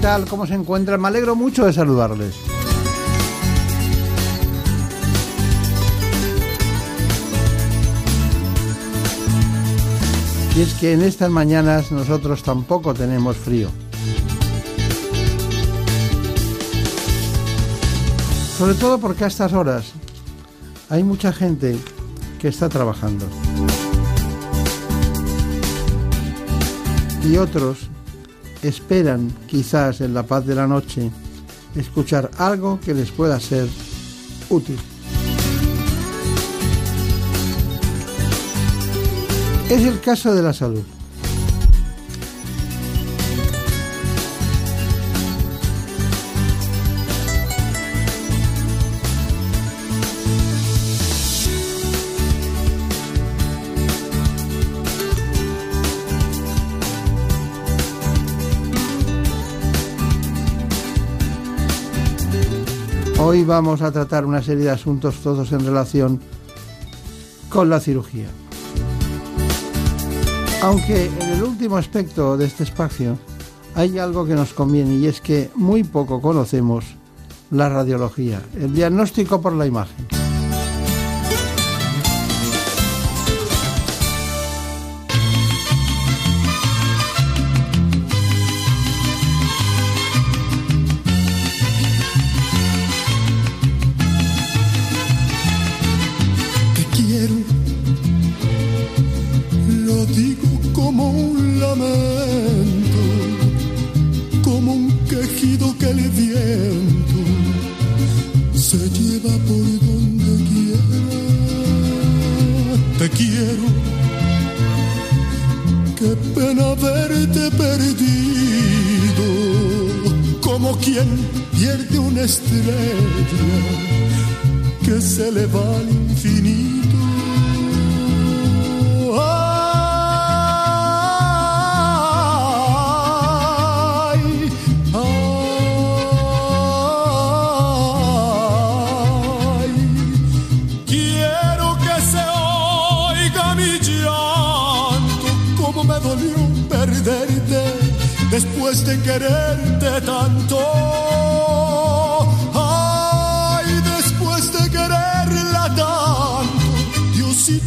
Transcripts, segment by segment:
Tal? ¿Cómo se encuentran? Me alegro mucho de saludarles. Y es que en estas mañanas nosotros tampoco tenemos frío. Sobre todo porque a estas horas hay mucha gente que está trabajando. Y otros esperan, quizás en la paz de la noche, escuchar algo que les pueda ser útil. Es el caso de la salud. Hoy vamos a tratar una serie de asuntos todos en relación con la cirugía. Aunque en el último aspecto de este espacio hay algo que nos conviene y es que muy poco conocemos la radiología, el diagnóstico por la imagen.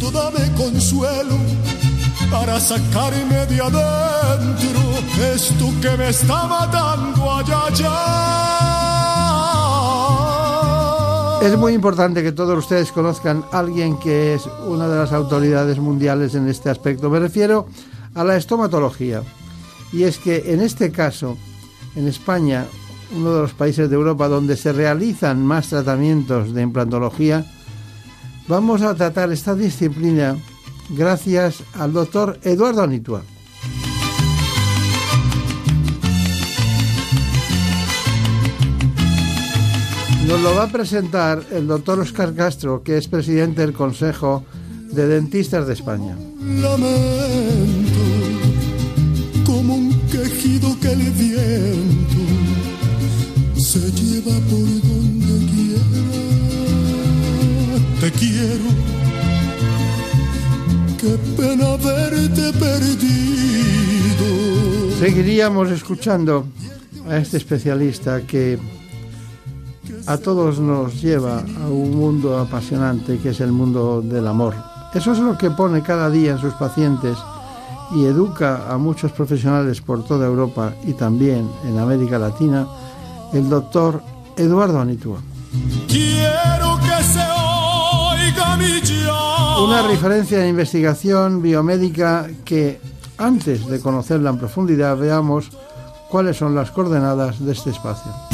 Dame consuelo para sacarme de adentro esto que me. Es muy importante que todos ustedes conozcan a alguien que es una de las autoridades mundiales en este aspecto. Me refiero a la estomatología. Y es que en este caso, en España, uno de los países de Europa donde se realizan más tratamientos de implantología, vamos a tratar esta disciplina gracias al doctor Eduardo Anitua. Nos lo va a presentar el doctor Oscar Castro, que es presidente del Consejo de Dentistas de España. como un quejido que viento se lleva por qué pena verte perdido. Seguiríamos escuchando a este especialista que a todos nos lleva a un mundo apasionante que es el mundo del amor. Eso es lo que pone cada día en sus pacientes y educa a muchos profesionales por toda Europa y también en América Latina el doctor Eduardo Anitua. Quiero que se oiga mi. Una referencia de investigación biomédica que antes de conocerla en profundidad veamos cuáles son las coordenadas de este espacio.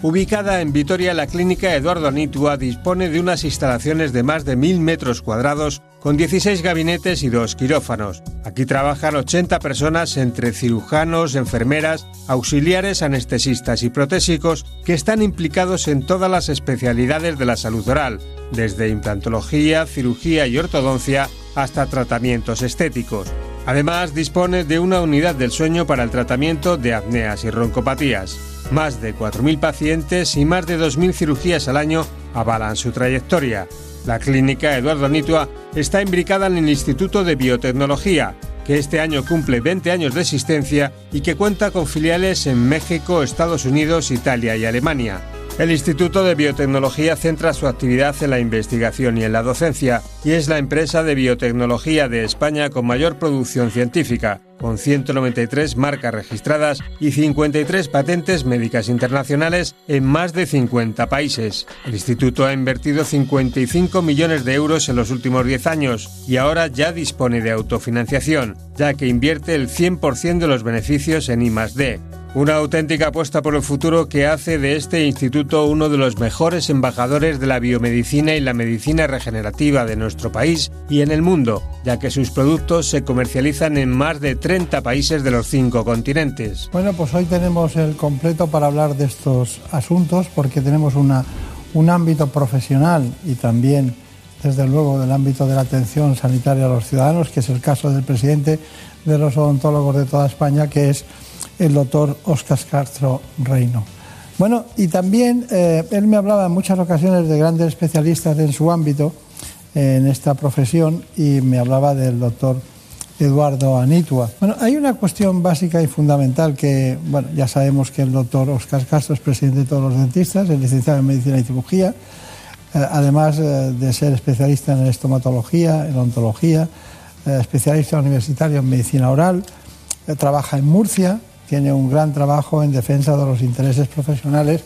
Ubicada en Vitoria, la clínica Eduardo Anitua dispone de unas instalaciones de más de mil metros cuadrados con 16 gabinetes y dos quirófanos. Aquí trabajan 80 personas entre cirujanos, enfermeras, auxiliares, anestesistas y protésicos que están implicados en todas las especialidades de la salud oral, desde implantología, cirugía y ortodoncia hasta tratamientos estéticos. Además, dispone de una unidad del sueño para el tratamiento de apneas y roncopatías. Más de 4.000 pacientes y más de 2.000 cirugías al año avalan su trayectoria. La clínica Eduardo Nitua está imbricada en el Instituto de Biotecnología, que este año cumple 20 años de existencia y que cuenta con filiales en México, Estados Unidos, Italia y Alemania. El Instituto de Biotecnología centra su actividad en la investigación y en la docencia y es la empresa de biotecnología de España con mayor producción científica, con 193 marcas registradas y 53 patentes médicas internacionales en más de 50 países. El instituto ha invertido 55 millones de euros en los últimos 10 años y ahora ya dispone de autofinanciación, ya que invierte el 100% de los beneficios en I+D. Una auténtica apuesta por el futuro que hace de este instituto uno de los mejores embajadores de la biomedicina y la medicina regenerativa de nuestro país y en el mundo, ya que sus productos se comercializan en más de 30 países de los cinco continentes. Bueno, pues hoy tenemos el completo para hablar de estos asuntos porque tenemos una, un ámbito profesional y también, desde luego, del ámbito de la atención sanitaria a los ciudadanos, que es el caso del presidente de los odontólogos de toda España, que es el doctor Oscar Castro Reino. Bueno, y también eh, él me hablaba en muchas ocasiones de grandes especialistas en su ámbito, en esta profesión, y me hablaba del doctor Eduardo Anitua. Bueno, hay una cuestión básica y fundamental que, bueno, ya sabemos que el doctor Oscar Castro es presidente de todos los dentistas, es licenciado en medicina y cirugía, eh, además eh, de ser especialista en estomatología, en ontología, especialista universitario en medicina oral, trabaja en Murcia, tiene un gran trabajo en defensa de los intereses profesionales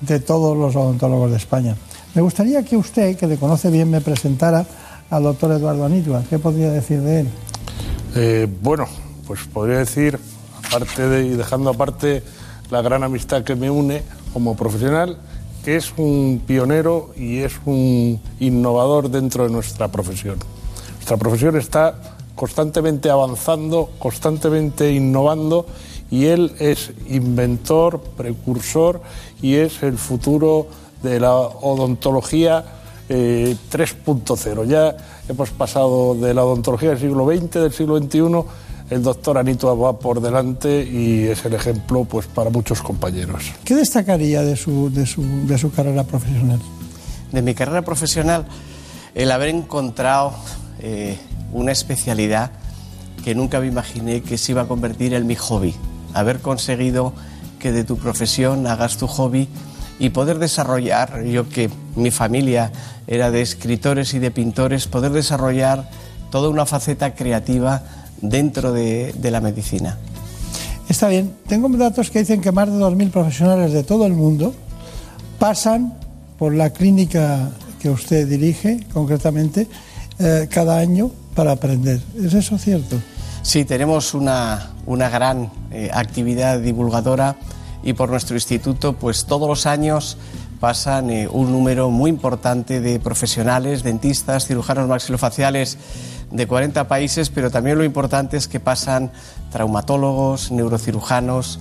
de todos los odontólogos de España. Me gustaría que usted, que le conoce bien, me presentara al doctor Eduardo Anitua. ¿Qué podría decir de él? Eh, bueno, pues podría decir, aparte de, y dejando aparte la gran amistad que me une como profesional, que es un pionero y es un innovador dentro de nuestra profesión. Nuestra profesión está constantemente avanzando, constantemente innovando y él es inventor, precursor y es el futuro de la odontología 3.0. Eh, ya hemos pasado de la odontología del siglo XX, del siglo XXI, el doctor Anito va por delante y es el ejemplo pues, para muchos compañeros. ¿Qué destacaría de su, de su, de su carrera profesional? De mi carrera profesional, el haber encontrado eh, una especialidad que nunca me imaginé que se iba a convertir en mi hobby haber conseguido que de tu profesión hagas tu hobby y poder desarrollar, yo que mi familia era de escritores y de pintores, poder desarrollar toda una faceta creativa dentro de, la medicina. Está bien, tengo datos que dicen que más de 2.000 profesionales de todo el mundo pasan por la clínica que usted dirige, concretamente, eh, cada año para aprender. ¿Es eso cierto? Sí, tenemos una, gran eh, actividad divulgadora y por nuestro instituto, pues todos los años pasan eh, un número muy importante de profesionales, dentistas, cirujanos maxilofaciales de 40 países, pero también lo importante es que pasan traumatólogos, neurocirujanos,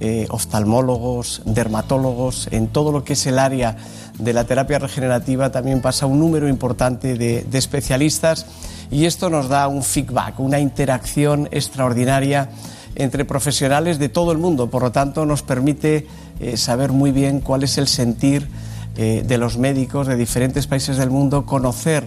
eh, oftalmólogos, dermatólogos, en todo lo que es el área de la terapia regenerativa también pasa un número importante de especialistas y esto nos da un feedback, una interacción extraordinaria entre profesionales de todo el mundo. Por lo tanto, nos permite eh, saber muy bien cuál es el sentir eh, de los médicos de diferentes países del mundo, conocer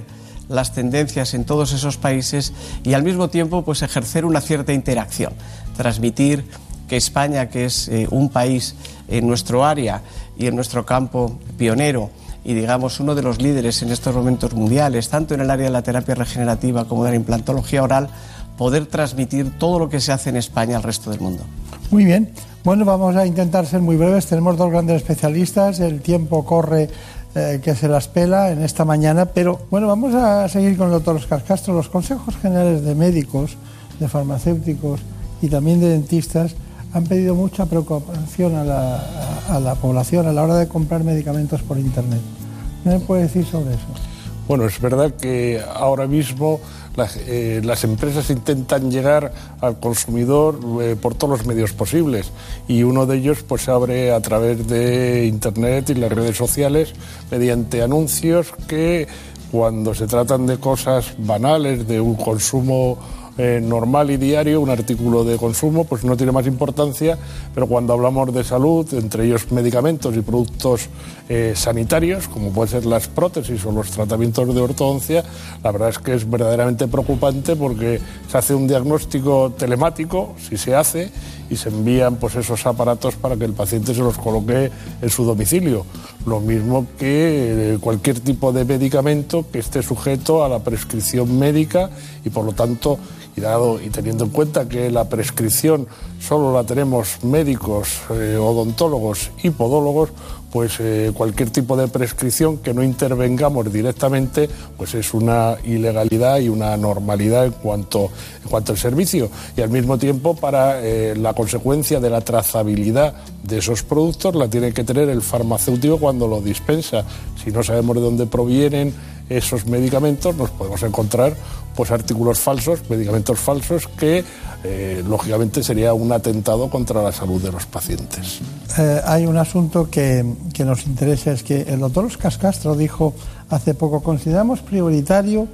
las tendencias en todos esos países y al mismo tiempo pues ejercer una cierta interacción, transmitir que España, que es eh, un país en nuestro área y en nuestro campo pionero, y digamos uno de los líderes en estos momentos mundiales, tanto en el área de la terapia regenerativa como de la implantología oral, poder transmitir todo lo que se hace en España al resto del mundo. Muy bien. Bueno, vamos a intentar ser muy breves. Tenemos dos grandes especialistas. El tiempo corre eh, que se las pela en esta mañana. Pero bueno, vamos a seguir con el doctor Oscar Castro. Los consejos generales de médicos, de farmacéuticos y también de dentistas han pedido mucha preocupación a la, a la población a la hora de comprar medicamentos por Internet. ¿Qué me puede decir sobre eso? Bueno, es verdad que ahora mismo eh, las empresas intentan llegar al consumidor eh, por todos los medios posibles. Y uno de ellos pues se abre a través de internet y las redes sociales mediante anuncios que cuando se tratan de cosas banales de un consumo eh, normal y diario, un artículo de consumo, pues no tiene más importancia, pero cuando hablamos de salud, entre ellos medicamentos y productos eh, sanitarios, como pueden ser las prótesis o los tratamientos de ortodoncia, la verdad es que es verdaderamente preocupante porque se hace un diagnóstico telemático, si se hace, y se envían pues esos aparatos para que el paciente se los coloque en su domicilio. Lo mismo que eh, cualquier tipo de medicamento que esté sujeto a la prescripción médica y por lo tanto y y teniendo en cuenta que la prescripción solo la tenemos médicos, eh, odontólogos y podólogos, pues eh, cualquier tipo de prescripción que no intervengamos directamente, pues es una ilegalidad y una normalidad en cuanto, en cuanto al servicio. Y al mismo tiempo, para eh, la consecuencia de la trazabilidad de esos productos, la tiene que tener el farmacéutico cuando lo dispensa. Si no sabemos de dónde provienen esos medicamentos, nos podemos encontrar pues artículos falsos, medicamentos falsos, que eh, lógicamente sería un atentado contra la salud de los pacientes. Eh, hay un asunto que, que, nos interesa, es que el doctor Oscar Castro dijo hace poco, consideramos prioritario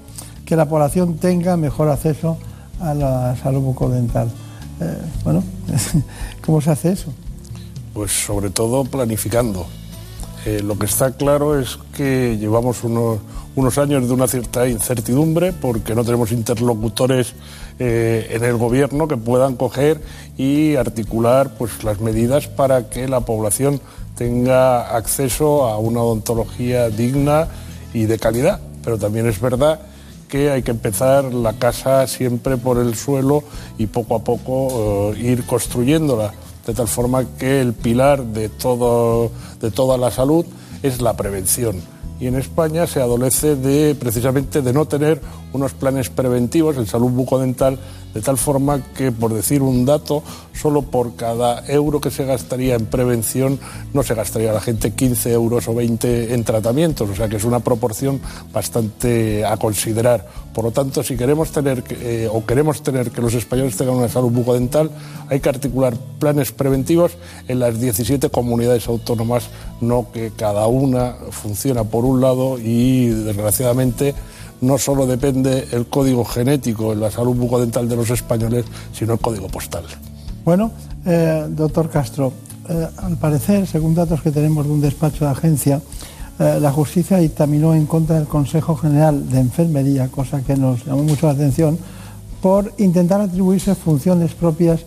que la población tenga mejor acceso a la salud bucodental. Eh, bueno, ¿cómo se hace eso? Pues sobre todo planificando. lo que está claro es que llevamos unos unos años de una cierta incertidumbre porque no tenemos interlocutores eh, en el gobierno que puedan coger y articular pues las medidas para que la población tenga acceso a una odontología digna y de calidad. Pero también es verdad que hay que empezar la casa siempre por el suelo y poco a poco eh, ir construyéndola, de tal forma que el pilar de, todo, de toda la salud es la prevención y en España se adolece de precisamente de no tener unos planes preventivos en salud bucodental de tal forma que, por decir un dato, solo por cada euro que se gastaría en prevención no se gastaría la gente 15 euros o 20 en tratamientos, o sea que es una proporción bastante a considerar. Por lo tanto, si queremos tener eh, o queremos tener que los españoles tengan una salud bucodental, hay que articular planes preventivos en las 17 comunidades autónomas, no que cada una funciona por un lado y, desgraciadamente, no solo depende el código genético en la salud bucodental de los españoles, sino el código postal. Bueno, eh, doctor Castro, eh, al parecer, según datos que tenemos de un despacho de agencia, eh, la justicia dictaminó en contra del Consejo General de Enfermería, cosa que nos llamó mucho la atención, por intentar atribuirse funciones propias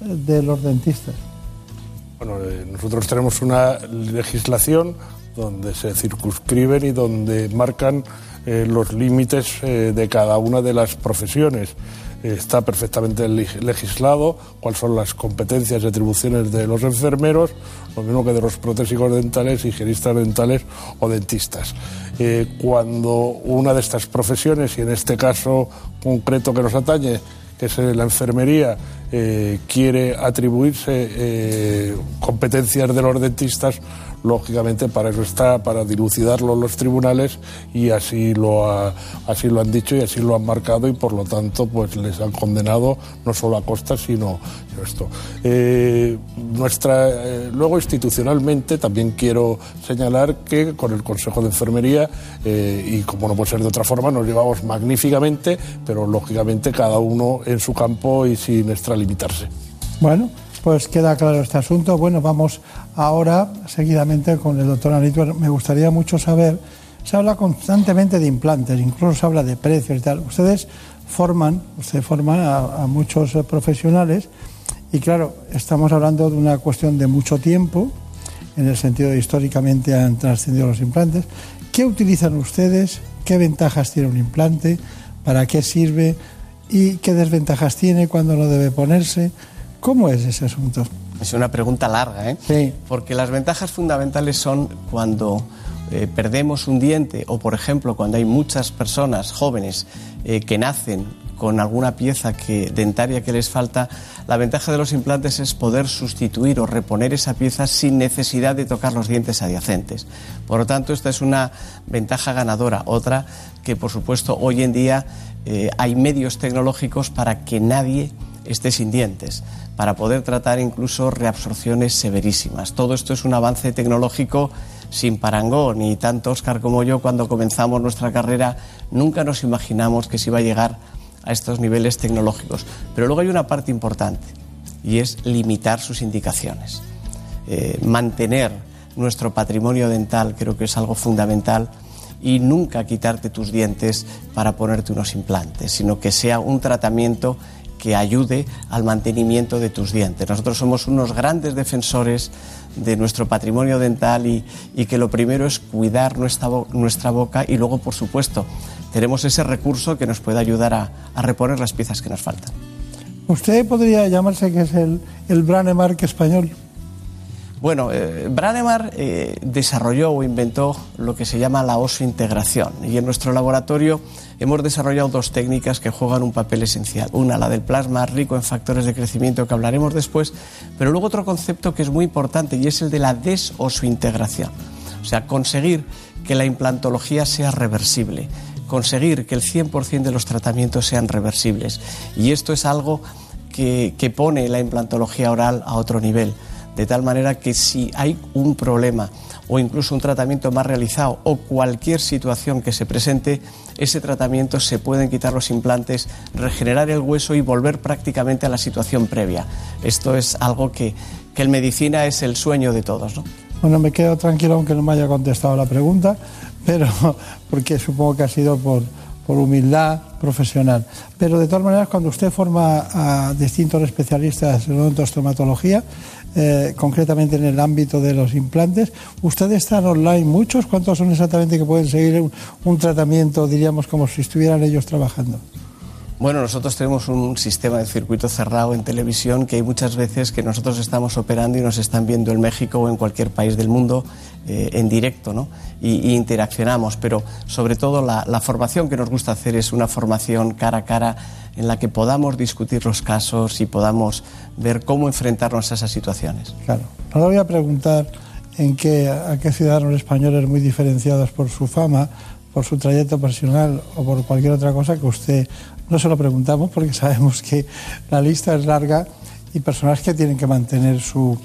de los dentistas. Bueno, nosotros tenemos una legislación donde se circunscriben y donde marcan eh, los límites eh, de cada una de las profesiones. está perfectamente legislado cuáles son las competencias y atribuciones de los enfermeros, lo mismo que de los protésicos dentales, higienistas dentales o dentistas. Eh, cuando una de estas profesiones, y en este caso concreto que nos atañe, que es la enfermería, quiere atribuirse competencias de los dentistas, lógicamente para eso está, para dilucidarlo los tribunales y así lo, así lo han dicho y así lo han marcado y por lo tanto pues les han condenado no solo a costas sino, esto. Eh, nuestra, eh, luego institucionalmente también quiero señalar que con el Consejo de Enfermería eh, y como no puede ser de otra forma nos llevamos magníficamente pero lógicamente cada uno en su campo y sin extralimitarse. Bueno, pues queda claro este asunto. Bueno, vamos ahora seguidamente con el doctor Anito. Me gustaría mucho saber, se habla constantemente de implantes, incluso se habla de precios y tal. Ustedes forman, usted forman a, muchos eh, profesionales y claro, estamos hablando de una cuestión de mucho tiempo, en el sentido de históricamente han trascendido los implantes. ¿Qué utilizan ustedes? ¿Qué ventajas tiene un implante? ¿Para qué sirve? ¿Y qué desventajas tiene cuando no debe ponerse? ¿Cómo es ese asunto? Es una pregunta larga, ¿eh? Sí. Porque las ventajas fundamentales son cuando eh, perdemos un diente o, por ejemplo, cuando hay muchas personas jóvenes eh, que nacen con alguna pieza que, dentaria que les falta, la ventaja de los implantes es poder sustituir o reponer esa pieza sin necesidad de tocar los dientes adyacentes. Por lo tanto, esta es una ventaja ganadora. Otra que, por supuesto, hoy en día eh, hay medios tecnológicos para que nadie esté sin dientes, para poder tratar incluso reabsorciones severísimas. Todo esto es un avance tecnológico sin parangón y tanto Oscar como yo cuando comenzamos nuestra carrera nunca nos imaginamos que se iba a llegar a estos niveles tecnológicos. Pero luego hay una parte importante y es limitar sus indicaciones. Eh, mantener nuestro patrimonio dental creo que es algo fundamental y nunca quitarte tus dientes para ponerte unos implantes, sino que sea un tratamiento que ayude al mantenimiento de tus dientes. Nosotros somos unos grandes defensores de nuestro patrimonio dental y, que lo primero es cuidar nuestra, nuestra boca y luego, por supuesto, tenemos ese recurso que nos puede ayudar a, reponer las piezas que nos faltan. ¿Usted podría llamarse que es el, el Branemark español? Bueno, eh, Branemar eh, desarrolló o inventó lo que se llama la oso-integración y en nuestro laboratorio hemos desarrollado dos técnicas que juegan un papel esencial. Una, la del plasma rico en factores de crecimiento que hablaremos después, pero luego otro concepto que es muy importante y es el de la desoso-integración. O sea, conseguir que la implantología sea reversible, conseguir que el 100% de los tratamientos sean reversibles. Y esto es algo que pone la implantología oral a otro nivel de tal manera que si hay un problema o incluso un tratamiento más realizado o cualquier situación que se presente, ese tratamiento se pueden quitar los implantes, regenerar el hueso y volver prácticamente a la situación previa. Esto es algo que, que en medicina es el sueño de todos. ¿no? Bueno, me quedo tranquilo aunque no me haya contestado la pregunta, pero porque supongo que ha sido por, por humildad profesional. Pero de todas maneras, cuando usted forma a distintos especialistas en odontostomatología, eh, concretamente en el ámbito de los implantes. ¿Ustedes están online muchos? ¿Cuántos son exactamente que pueden seguir un, tratamiento, diríamos, como si estuvieran ellos trabajando? Bueno, nosotros tenemos un sistema de circuito cerrado en televisión que hay muchas veces que nosotros estamos operando y nos están viendo en México o en cualquier país del mundo eh, en directo, ¿no? Y, interaccionamos, pero sobre todo la, formación que nos gusta hacer es una formación cara a cara en la que podamos discutir los casos y podamos ver cómo enfrentarnos a esas situaciones. Claro. Ahora voy a preguntar en qué, a qué ciudadanos españoles muy diferenciados por su fama, por su trayecto profesional o por cualquier otra cosa que usted no se lo preguntamos porque sabemos que la lista es larga y personas que tienen que mantener su,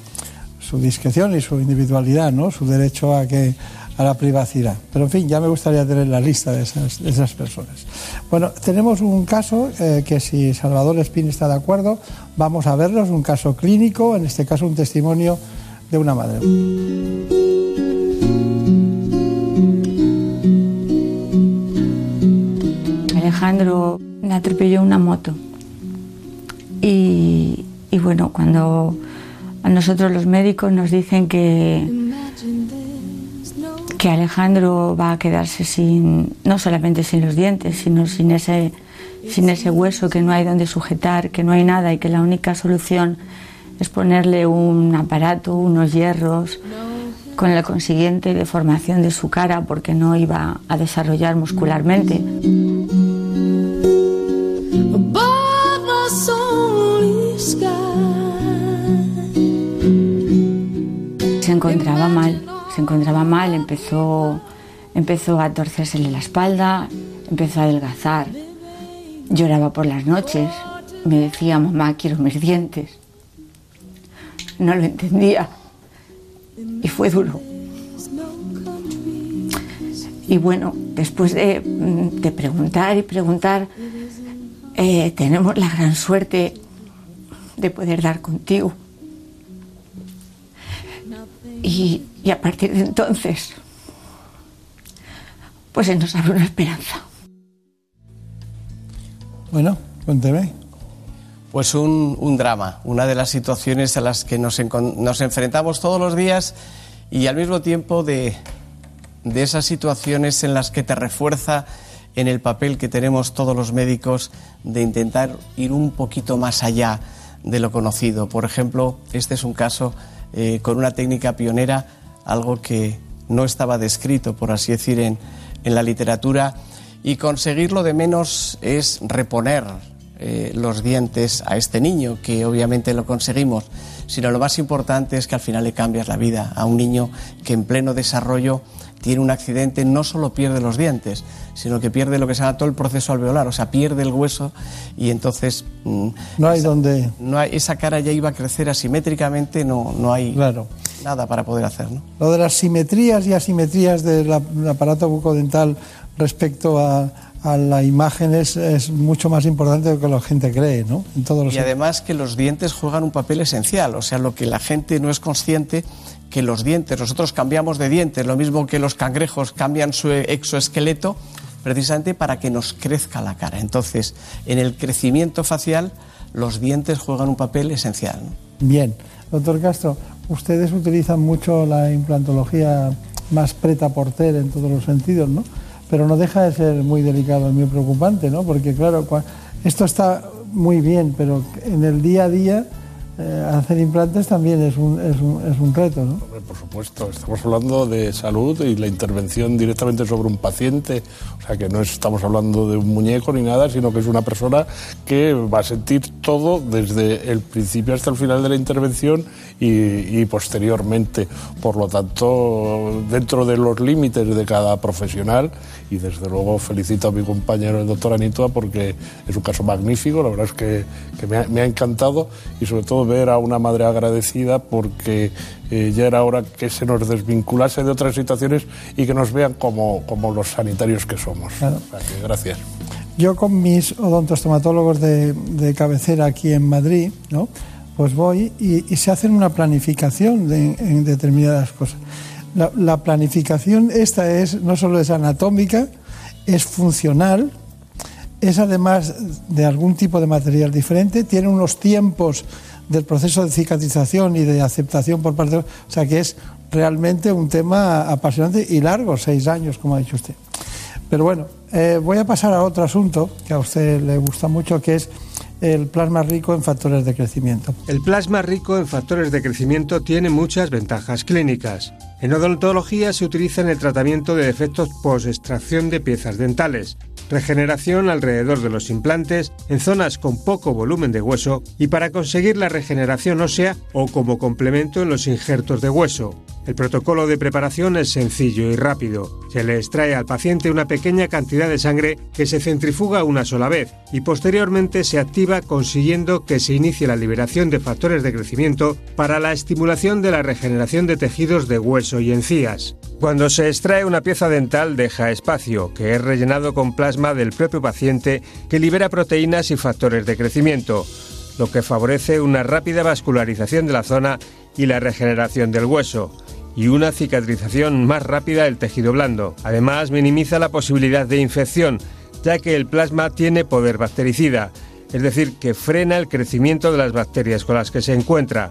su discreción y su individualidad, ¿no? su derecho a que a la privacidad. Pero en fin, ya me gustaría tener la lista de esas, de esas personas. Bueno, tenemos un caso eh, que si Salvador Espín está de acuerdo, vamos a verlo, es un caso clínico, en este caso un testimonio de una madre. Alejandro le atropelló una moto. Y, y bueno, cuando a nosotros los médicos nos dicen que que Alejandro va a quedarse sin, no solamente sin los dientes, sino sin ese, sin ese hueso que no hay donde sujetar, que no hay nada y que la única solución es ponerle un aparato, unos hierros, con la consiguiente deformación de su cara porque no iba a desarrollar muscularmente. Se encontraba mal se encontraba mal, empezó, empezó a torcérsele la espalda, empezó a adelgazar, lloraba por las noches, me decía, mamá, quiero mis dientes. No lo entendía y fue duro. Y bueno, después de, preguntar y preguntar, eh, tenemos la gran suerte de poder dar contigo. Y, y a partir de entonces, pues se nos abre una esperanza. Bueno, cuénteme. Pues un, drama, una de las situaciones a las que nos, nos, enfrentamos todos los días y al mismo tiempo de, de esas situaciones en las que te refuerza en el papel que tenemos todos los médicos de intentar ir un poquito más allá de lo conocido. Por ejemplo, este es un caso eh, con una técnica pionera algo que no estaba descrito, por así decir, en, la literatura. Y conseguirlo de menos es reponer eh, los dientes a este niño, que obviamente lo conseguimos, sino lo más importante es que al final le cambias la vida a un niño que en pleno desarrollo tiene un accidente, no solo pierde los dientes, sino que pierde lo que se llama todo el proceso alveolar, o sea, pierde el hueso y entonces... Mm, no hay donde... No hay, esa cara ya iba a crecer asimétricamente, no, no hay nada para poder hacer. ¿no? Lo de las simetrías y asimetrías del aparato bucodental respecto a a la imagen es, mucho más importante de lo que la gente cree, ¿no? En todos los y además que los dientes juegan un papel esencial, o sea, lo que la gente no es consciente que los dientes, nosotros cambiamos de dientes, lo mismo que los cangrejos cambian su exoesqueleto, precisamente para que nos crezca la cara. Entonces, en el crecimiento facial, los dientes juegan un papel esencial. Bien, doctor Castro, ustedes utilizan mucho la implantología más preta porter en todos los sentidos, ¿no? pero no deja de ser muy delicado y muy preocupante, ¿no? Porque claro, esto está muy bien, pero en el día a día eh, hacer implantes también es un, es un, es un reto, ¿no? por supuesto, estamos hablando de salud y la intervención directamente sobre un paciente, o sea que no estamos hablando de un muñeco ni nada, sino que es una persona que va a sentir todo desde el principio hasta el final de la intervención y, y posteriormente. Por lo tanto, dentro de los límites de cada profesional, y desde luego felicito a mi compañero el doctor Anitua porque es un caso magnífico, la verdad es que, que me, ha, me ha encantado y sobre todo ver a una madre agradecida porque eh, ya era hora que se nos desvinculase de otras situaciones y que nos vean como, como los sanitarios que somos. gracias. Yo con mis odontostomatólogos de, de cabecera aquí en Madrid, ¿no? pues voy y, se hacen una planificación de, en determinadas cosas. La, la, planificación esta es no solo es anatómica, es funcional, es además de algún tipo de material diferente, tiene unos tiempos del proceso de cicatrización y de aceptación por parte de... O sea que es realmente un tema apasionante y largo, seis años, como ha dicho usted. Pero bueno, eh, voy a pasar a otro asunto que a usted le gusta mucho, que es el plasma rico en factores de crecimiento. El plasma rico en factores de crecimiento tiene muchas ventajas clínicas. En odontología se utiliza en el tratamiento de defectos post-extracción de piezas dentales, regeneración alrededor de los implantes en zonas con poco volumen de hueso y para conseguir la regeneración ósea o como complemento en los injertos de hueso. El protocolo de preparación es sencillo y rápido. Se le extrae al paciente una pequeña cantidad de sangre que se centrifuga una sola vez y posteriormente se activa consiguiendo que se inicie la liberación de factores de crecimiento para la estimulación de la regeneración de tejidos de hueso y encías. Cuando se extrae una pieza dental deja espacio, que es rellenado con plasma del propio paciente que libera proteínas y factores de crecimiento, lo que favorece una rápida vascularización de la zona y la regeneración del hueso y una cicatrización más rápida del tejido blando. Además, minimiza la posibilidad de infección, ya que el plasma tiene poder bactericida, es decir, que frena el crecimiento de las bacterias con las que se encuentra.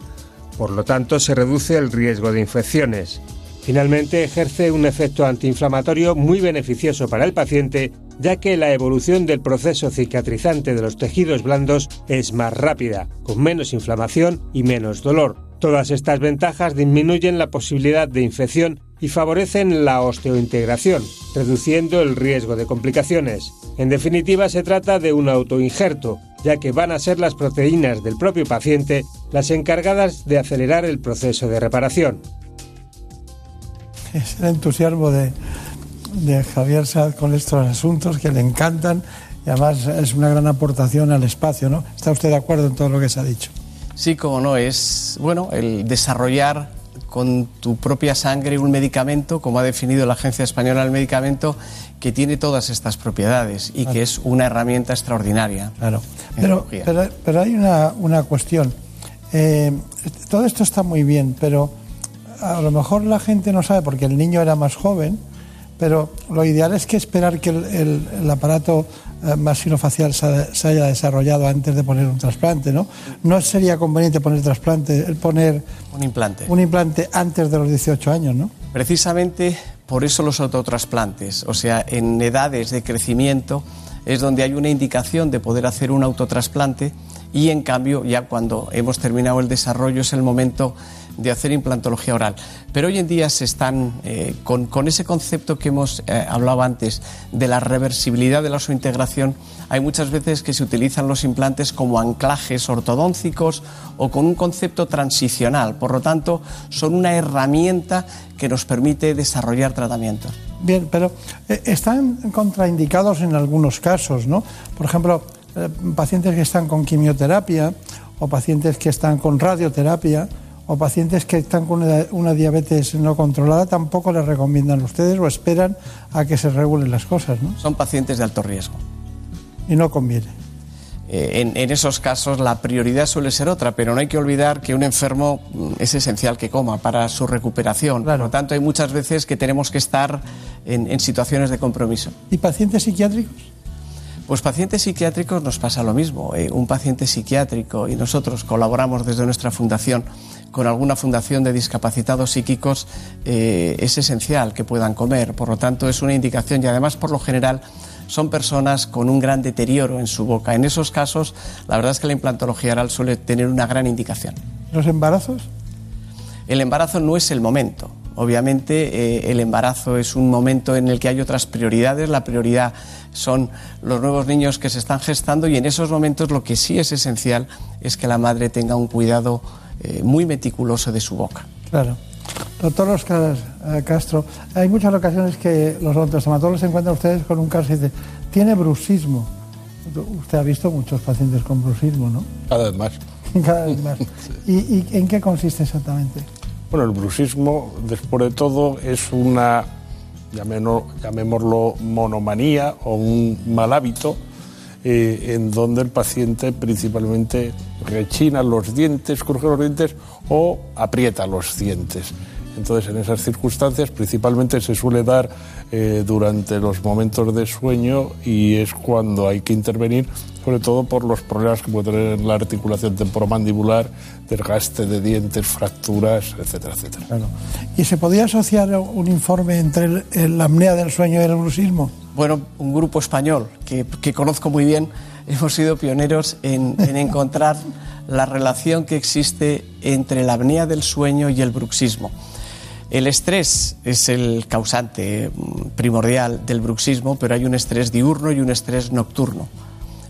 Por lo tanto, se reduce el riesgo de infecciones. Finalmente, ejerce un efecto antiinflamatorio muy beneficioso para el paciente, ya que la evolución del proceso cicatrizante de los tejidos blandos es más rápida, con menos inflamación y menos dolor. Todas estas ventajas disminuyen la posibilidad de infección y favorecen la osteointegración, reduciendo el riesgo de complicaciones. En definitiva, se trata de un autoinjerto, ya que van a ser las proteínas del propio paciente las encargadas de acelerar el proceso de reparación es el entusiasmo de, Javier Sad con estos asuntos que le encantan y además es una gran aportación al espacio, ¿no? ¿Está usted de acuerdo en todo lo que se ha dicho? Sí, como no, es bueno el desarrollar con tu propia sangre un medicamento, como ha definido la Agencia Española del Medicamento, que tiene todas estas propiedades y que es una herramienta extraordinaria. Claro, pero, pero, hay una, una cuestión. Eh, todo esto está muy bien, pero a lo mejor la gente no sabe porque el niño era más joven, pero lo ideal es que esperar que el, aparato eh, masilofacial se, haya desarrollado antes de poner un trasplante, ¿no? No sería conveniente poner trasplante, el poner un implante. Un implante antes de los 18 años, ¿no? Precisamente por eso los autotrasplantes, o sea, en edades de crecimiento es donde hay una indicación de poder hacer un autotrasplante y en cambio ya cuando hemos terminado el desarrollo es el momento de hacer implantología oral. Pero hoy en día se están, eh, con, ese concepto que hemos eh, hablado antes de la reversibilidad de la integración, hay muchas veces que se utilizan los implantes como anclajes ortodóncicos o con un concepto transicional. Por lo tanto, son una herramienta que nos permite desarrollar tratamientos. Bien, pero eh, están contraindicados en algunos casos, ¿no? Por ejemplo, pacientes que están con quimioterapia o pacientes que están con radioterapia o pacientes que están con una, diabetes no controlada tampoco les recomiendan ustedes o esperan a que se regulen las cosas, ¿no? Son pacientes de alto riesgo. Y no conviene. Eh, en, esos casos la prioridad suele ser otra, pero no hay que olvidar que un enfermo mm, es esencial que coma para su recuperación. Por lo tanto, hay muchas veces que tenemos que estar en situaciones de compromiso. ¿Y pacientes psiquiátricos? Pues pacientes psiquiátricos nos pasa lo mismo. Eh, un paciente psiquiátrico, y nosotros colaboramos desde nuestra fundación con alguna fundación de discapacitados psíquicos, eh, es esencial que puedan comer. Por lo tanto, es una indicación y además, por lo general, son personas con un gran deterioro en su boca. En esos casos, la verdad es que la implantología oral suele tener una gran indicación. ¿Los embarazos? El embarazo no es el momento. Obviamente eh, el embarazo es un momento en el que hay otras prioridades. La prioridad son los nuevos niños que se están gestando y en esos momentos lo que sí es esencial es que la madre tenga un cuidado eh, muy meticuloso de su boca. Claro. Doctor Oscar eh, Castro, hay muchas ocasiones que los odontostomatólogos se encuentran ustedes con un caso y dicen, tiene bruxismo. Usted ha visto muchos pacientes con bruxismo, ¿no? Cada vez más. Cada vez más. ¿Y en qué consiste exactamente? Bueno, el bruxismo, después de todo, es una, llamémoslo, monomanía o un mal hábito eh, en donde el paciente principalmente rechina los dientes, cruje los dientes o aprieta los dientes. Entonces, en esas circunstancias, principalmente se suele dar eh, durante los momentos de sueño y es cuando hay que intervenir, sobre todo por los problemas que puede tener la articulación temporomandibular, desgaste de dientes, fracturas, etcétera, etcétera. ¿Y se podría asociar un informe entre la apnea del sueño y el bruxismo? Bueno, un grupo español que, conozco muy bien, hemos sido pioneros en, en encontrar la relación que existe entre la apnea del sueño y el bruxismo. El estrés es el causante mm, primordial del bruxismo, pero hay un estrés diurno y un estrés nocturno.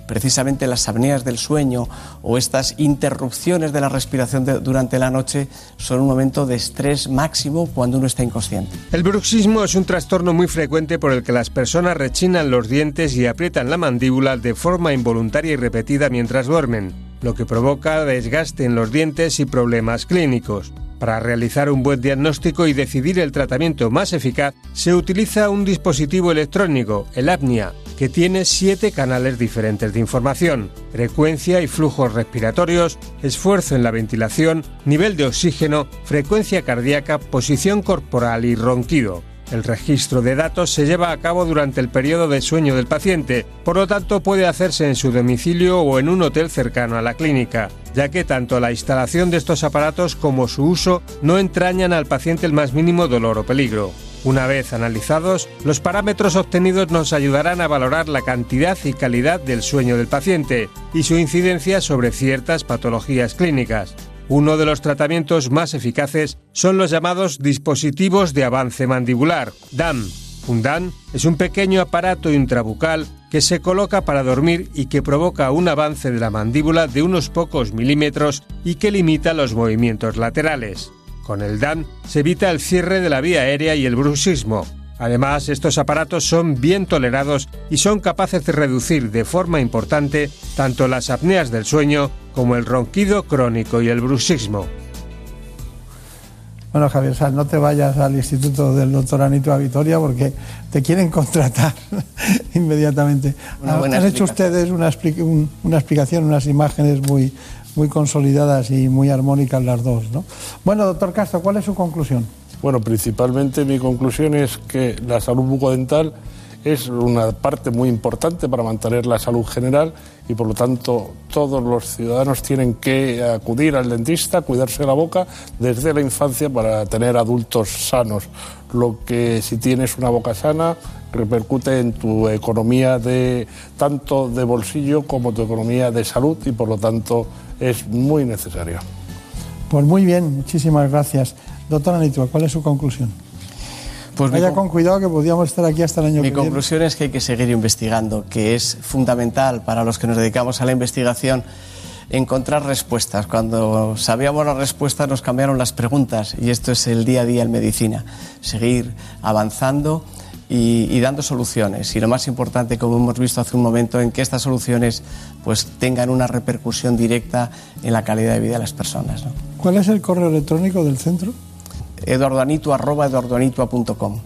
Precisamente las apneas del sueño o estas interrupciones de la respiración durante la noche son un momento de estrés máximo cuando uno está inconsciente. El bruxismo es un trastorno muy frecuente por el que las personas rechinan los dientes y aprietan la mandíbula de forma involuntaria y repetida mientras duermen, lo que provoca desgaste en los dientes y problemas clínicos. Para realizar un buen diagnóstico y decidir el tratamiento más eficaz, se utiliza un dispositivo electrónico, el apnea, que tiene siete canales diferentes de información, frecuencia y flujos respiratorios, esfuerzo en la ventilación, nivel de oxígeno, frecuencia cardíaca, posición corporal y ronquido. El registro de datos se lleva a cabo durante el periodo de sueño del paciente, por lo tanto puede hacerse en su domicilio o en un hotel cercano a la clínica, ya que tanto la instalación de estos aparatos como su uso no entrañan al paciente el más mínimo dolor o peligro. Una vez analizados, los parámetros obtenidos nos ayudarán a valorar la cantidad y calidad del sueño del paciente y su incidencia sobre ciertas patologías clínicas. Uno de los tratamientos más eficaces son los llamados dispositivos de avance mandibular, DAM. Un DAM es un pequeño aparato intrabucal que se coloca para dormir y que provoca un avance de la mandíbula de unos pocos milímetros y que limita los movimientos laterales. Con el DAM se evita el cierre de la vía aérea y el bruxismo. Además, estos aparatos son bien tolerados y son capaces de reducir de forma importante tanto las apneas del sueño como el ronquido crónico y el bruxismo. Bueno, Javier Sal, no te vayas al instituto del doctor Anito a Vitoria porque te quieren contratar inmediatamente. Han hecho ustedes una, una, explicación, unas imágenes muy, muy consolidadas y muy armónicas las dos. ¿no? Bueno, doctor Castro, ¿cuál es su conclusión? Bueno, principalmente mi conclusión es que la salud bucodental es una parte muy importante para mantener la salud general y por lo tanto todos los ciudadanos tienen que acudir al dentista, cuidarse la boca desde la infancia para tener adultos sanos. Lo que si tienes una boca sana repercute en tu economía de tanto de bolsillo como tu economía de salud y por lo tanto es muy necesario. Pues muy bien, muchísimas gracias. Doctora Nitua, ¿cuál es su conclusión? Pues Vaya con cuidado que podríamos estar aquí hasta el año Mi que viene. conclusión es que hay que seguir investigando, que es fundamental para los que nos dedicamos a la investigación encontrar respuestas. Cuando sabíamos las respuestas nos cambiaron las preguntas y esto es el día a día en medicina. Seguir avanzando y, y dando soluciones. Y lo más importante, como hemos visto hace un momento, en que estas soluciones pues tengan una repercusión directa en la calidad de vida de las personas. ¿no? ¿Cuál es el correo electrónico del centro? eduardoanitua.com.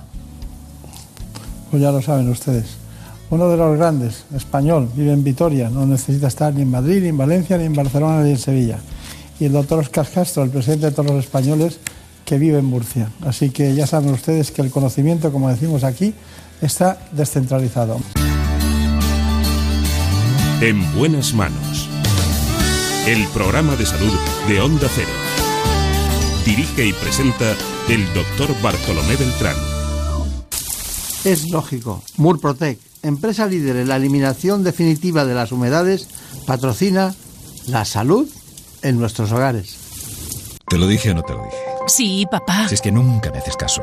Pues ya lo saben ustedes. Uno de los grandes, español, vive en Vitoria, no necesita estar ni en Madrid, ni en Valencia, ni en Barcelona, ni en Sevilla. Y el doctor Oscar Castro, el presidente de todos los españoles, que vive en Murcia. Así que ya saben ustedes que el conocimiento, como decimos aquí, está descentralizado. En buenas manos. El programa de salud de Onda Cero. Dirige y presenta el doctor Bartolomé Beltrán. Es lógico. Murprotec, empresa líder en la eliminación definitiva de las humedades, patrocina la salud en nuestros hogares. ¿Te lo dije o no te lo dije? Sí, papá. Si es que nunca me haces caso.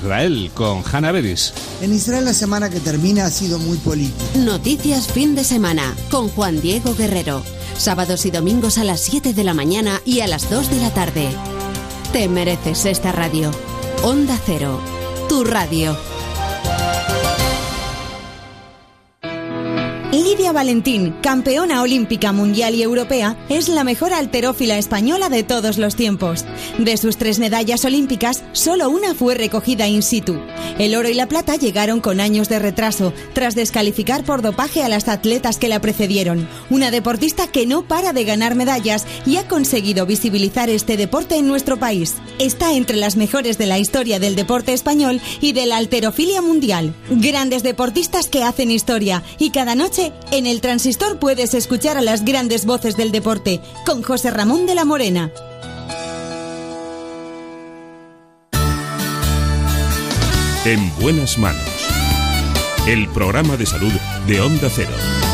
con Hanna Beris. En Israel la semana que termina ha sido muy política. Noticias fin de semana con Juan Diego Guerrero. Sábados y domingos a las 7 de la mañana y a las 2 de la tarde. Te mereces esta radio. Onda Cero, tu radio. Valentín, campeona olímpica mundial y europea, es la mejor alterófila española de todos los tiempos. De sus tres medallas olímpicas, solo una fue recogida in situ. El oro y la plata llegaron con años de retraso, tras descalificar por dopaje a las atletas que la precedieron. Una deportista que no para de ganar medallas y ha conseguido visibilizar este deporte en nuestro país. Está entre las mejores de la historia del deporte español y de la alterofilia mundial. Grandes deportistas que hacen historia y cada noche en el transistor puedes escuchar a las grandes voces del deporte con José Ramón de la Morena. En buenas manos. El programa de salud de Onda Cero.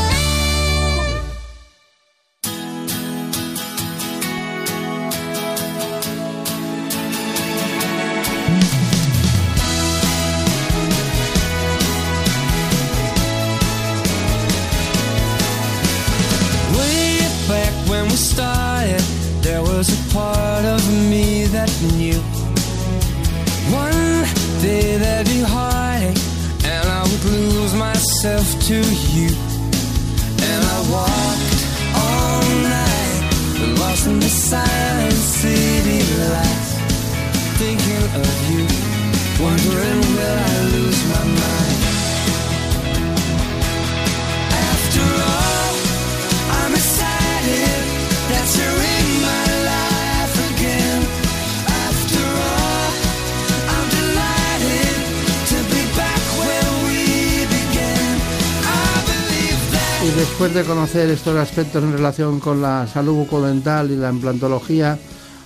Estos aspectos en relación con la salud bucodental y la implantología,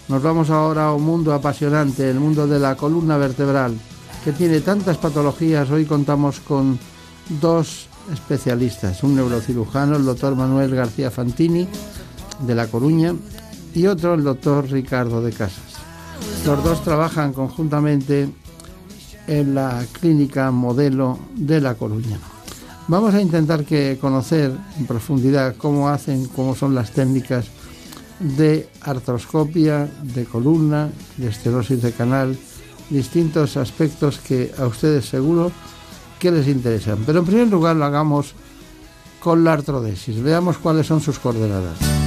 nos vamos ahora a un mundo apasionante, el mundo de la columna vertebral, que tiene tantas patologías. Hoy contamos con dos especialistas, un neurocirujano, el doctor Manuel García Fantini, de La Coruña, y otro el doctor Ricardo de Casas. Los dos trabajan conjuntamente en la clínica modelo de La Coruña. Vamos a intentar que conocer en profundidad cómo hacen, cómo son las técnicas de artroscopia, de columna, de esterosis de canal, distintos aspectos que a ustedes seguro que les interesan. Pero en primer lugar lo hagamos con la artrodesis. Veamos cuáles son sus coordenadas.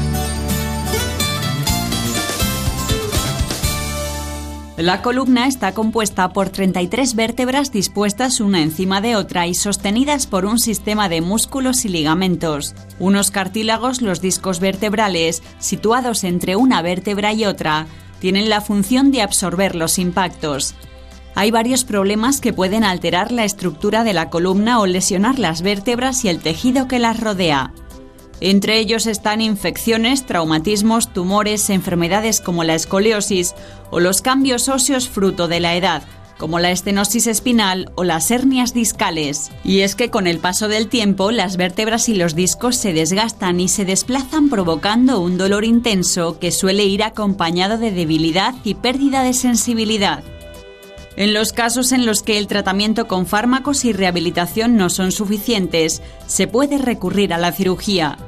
La columna está compuesta por 33 vértebras dispuestas una encima de otra y sostenidas por un sistema de músculos y ligamentos. Unos cartílagos, los discos vertebrales, situados entre una vértebra y otra, tienen la función de absorber los impactos. Hay varios problemas que pueden alterar la estructura de la columna o lesionar las vértebras y el tejido que las rodea. Entre ellos están infecciones, traumatismos, tumores, enfermedades como la escoliosis o los cambios óseos fruto de la edad, como la estenosis espinal o las hernias discales. Y es que con el paso del tiempo las vértebras y los discos se desgastan y se desplazan provocando un dolor intenso que suele ir acompañado de debilidad y pérdida de sensibilidad. En los casos en los que el tratamiento con fármacos y rehabilitación no son suficientes, se puede recurrir a la cirugía.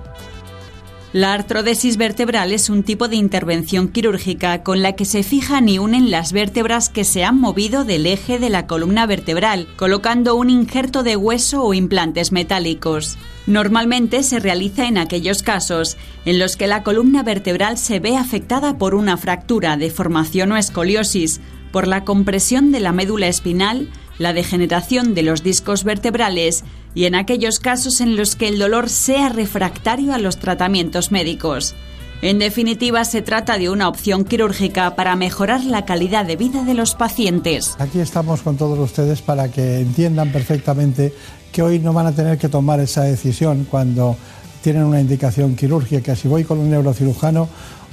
La artrodesis vertebral es un tipo de intervención quirúrgica con la que se fijan y unen las vértebras que se han movido del eje de la columna vertebral, colocando un injerto de hueso o implantes metálicos. Normalmente se realiza en aquellos casos en los que la columna vertebral se ve afectada por una fractura, deformación o escoliosis, por la compresión de la médula espinal, la degeneración de los discos vertebrales y en aquellos casos en los que el dolor sea refractario a los tratamientos médicos. En definitiva, se trata de una opción quirúrgica para mejorar la calidad de vida de los pacientes. Aquí estamos con todos ustedes para que entiendan perfectamente que hoy no van a tener que tomar esa decisión cuando tienen una indicación quirúrgica, si voy con un neurocirujano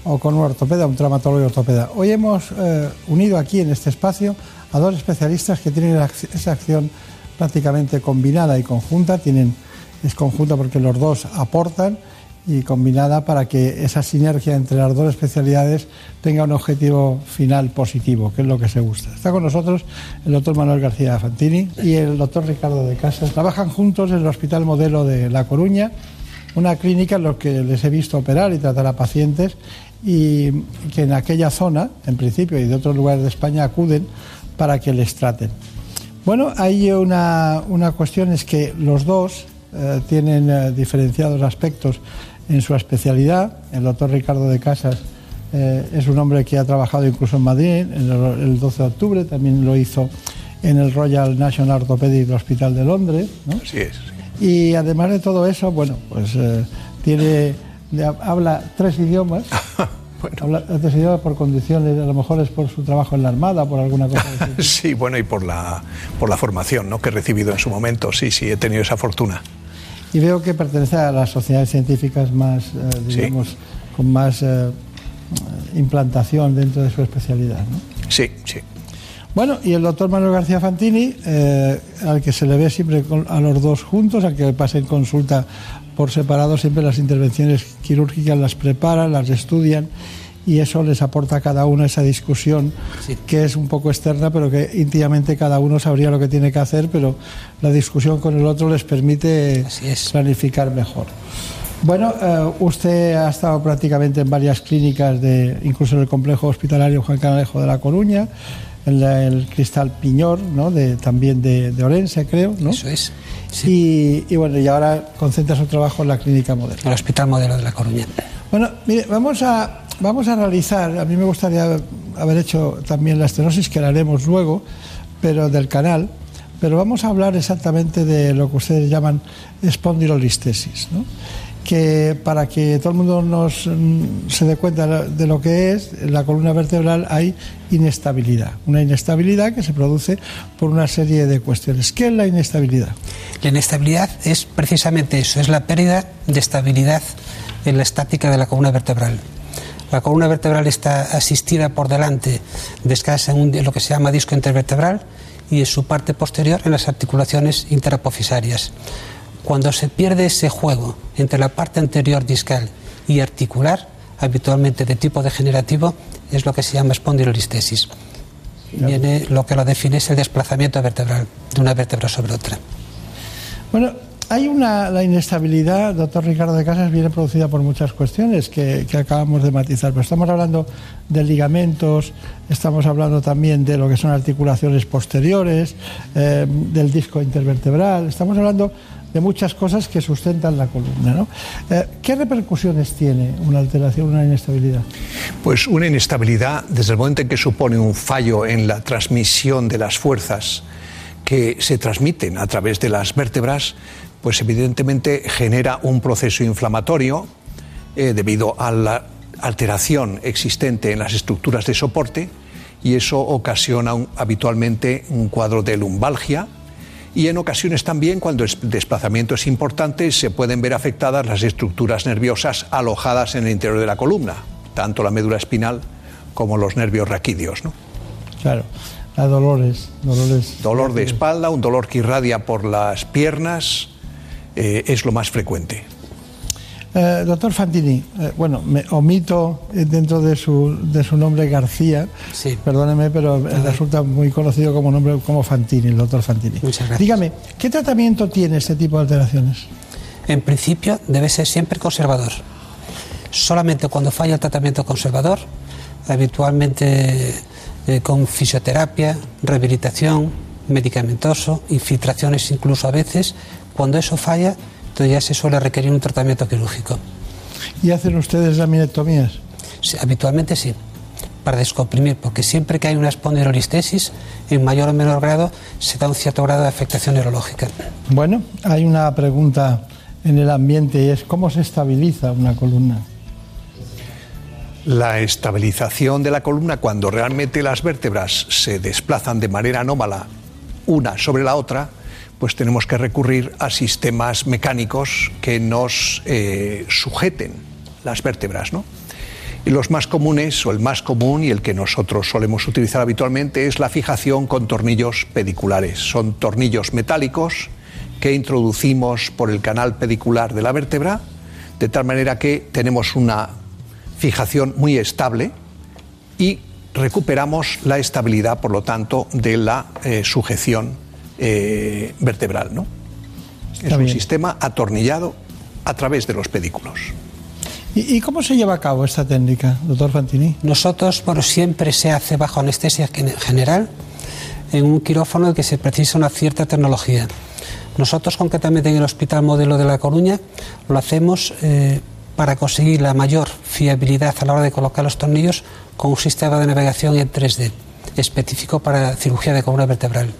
o con un ortopeda, un traumatólogo y ortopeda. Hoy hemos eh, unido aquí en este espacio a dos especialistas que tienen esa acción prácticamente combinada y conjunta. Tienen, es conjunta porque los dos aportan y combinada para que esa sinergia entre las dos especialidades tenga un objetivo final positivo, que es lo que se gusta. Está con nosotros el doctor Manuel García Fantini y el doctor Ricardo de Casas. Trabajan juntos en el Hospital Modelo de La Coruña, una clínica en la que les he visto operar y tratar a pacientes y que en aquella zona, en principio, y de otros lugares de España acuden para que les traten. Bueno, hay una, una cuestión, es que los dos eh, tienen eh, diferenciados aspectos en su especialidad. El doctor Ricardo de Casas eh, es un hombre que ha trabajado incluso en Madrid en el, el 12 de octubre, también lo hizo en el Royal National Orthopedic Hospital de Londres. ¿no? Así es. Y además de todo eso, bueno, pues tiene, habla tres idiomas. Bueno. Idiomas por condiciones, a lo mejor es por su trabajo en la Armada, por alguna cosa así. sí, bueno, y por la, por la formación ¿no? que he recibido en su momento, sí, sí, he tenido esa fortuna. Y veo que pertenece a las sociedades científicas más, eh, digamos, sí. con más eh, implantación dentro de su especialidad, ¿no? Sí, sí. Bueno, y el doctor Manuel García Fantini, eh, al que se le ve siempre a los dos juntos, al que pasa en consulta por separado, siempre las intervenciones quirúrgicas las preparan, las estudian y eso les aporta a cada uno esa discusión sí. que es un poco externa, pero que íntimamente cada uno sabría lo que tiene que hacer, pero la discusión con el otro les permite planificar mejor. Bueno, eh, usted ha estado prácticamente en varias clínicas, de, incluso en el complejo hospitalario Juan Canalejo de La Coruña, en la, el Cristal Piñor, ¿no? de, también de, de, Orense, creo. ¿no? Eso es. Sí. Y, y, bueno, y ahora concentra su trabajo en la clínica modelo. El Hospital Modelo de La Coruña. Bueno, mire, vamos a, vamos a realizar, a mí me gustaría haber hecho también la estenosis, que la haremos luego, pero del canal, pero vamos a hablar exactamente de lo que ustedes llaman espondilolistesis, ¿no? Que para que todo el mundo nos mm, se dé cuenta de lo que es, en la columna vertebral hay inestabilidad, una inestabilidad que se produce por una serie de cuestiones. ¿Qué es la inestabilidad? La inestabilidad es precisamente eso, es la pérdida de estabilidad en la estática de la columna vertebral. La columna vertebral está asistida por delante, descansa en, un, en lo que se llama disco intervertebral y en su parte posterior en las articulaciones interapofisarias. Cuando se pierde ese juego entre la parte anterior discal y articular, habitualmente de tipo degenerativo, es lo que se llama espondilolistesis. Viene, lo que lo define es el desplazamiento vertebral de una vértebra sobre otra. Bueno, hay una, la inestabilidad, doctor Ricardo de Casas, viene producida por muchas cuestiones que, que acabamos de matizar, pero estamos hablando de ligamentos, estamos hablando también de lo que son articulaciones posteriores, eh, del disco intervertebral, estamos hablando de muchas cosas que sustentan la columna. ¿no? Eh, ¿Qué repercusiones tiene una alteración, una inestabilidad? Pues una inestabilidad desde el momento en que supone un fallo en la transmisión de las fuerzas que se transmiten a través de las vértebras, pues evidentemente genera un proceso inflamatorio eh, debido a la alteración existente en las estructuras de soporte y eso ocasiona habitualmente un cuadro de lumbalgia y en ocasiones también cuando el desplazamiento es importante se pueden ver afectadas las estructuras nerviosas alojadas en el interior de la columna, tanto la médula espinal como los nervios raquídeos. ¿no? Claro, a dolores, dolores. Dolor de espalda, un dolor que irradia por las piernas, eh, es lo más frecuente. Eh, doctor Fantini, eh, bueno, me omito eh, dentro de su, de su nombre García, perdóneme, pero resulta muy conocido como nombre como Fantini, el doctor Fantini. Muchas gracias. Dígame, ¿qué tratamiento tiene este tipo de alteraciones? En principio debe ser siempre conservador. Solamente cuando falla el tratamiento conservador, habitualmente eh, con fisioterapia, rehabilitación, medicamentoso, infiltraciones incluso a veces, cuando eso falla, entonces ya se suele requerir un tratamiento quirúrgico. ¿Y hacen ustedes laminectomías? Sí, habitualmente sí, para descomprimir, porque siempre que hay una espondilolistesis, en mayor o menor grado, se da un cierto grado de afectación neurológica. Bueno, hay una pregunta en el ambiente y es ¿cómo se estabiliza una columna? La estabilización de la columna cuando realmente las vértebras se desplazan de manera anómala una sobre la otra, pues tenemos que recurrir a sistemas mecánicos que nos eh, sujeten las vértebras, ¿no? Y los más comunes, o el más común y el que nosotros solemos utilizar habitualmente, es la fijación con tornillos pediculares. Son tornillos metálicos que introducimos por el canal pedicular de la vértebra, de tal manera que tenemos una fijación muy estable y recuperamos la estabilidad, por lo tanto, de la eh, sujeción eh, vertebral. ¿no? es un bien. sistema atornillado a través de los pedículos. ¿Y, cómo se lleva a cabo esta técnica, doctor Fantini? Nosotros, bueno, siempre se hace bajo anestesia gen- general en un quirófano en el que se precisa una cierta tecnología. Nosotros, concretamente en el Hospital Modelo de La Coruña, lo hacemos eh, para conseguir la mayor fiabilidad a la hora de colocar los tornillos con un sistema de navegación en 3D específico para cirugía de columna vertebral.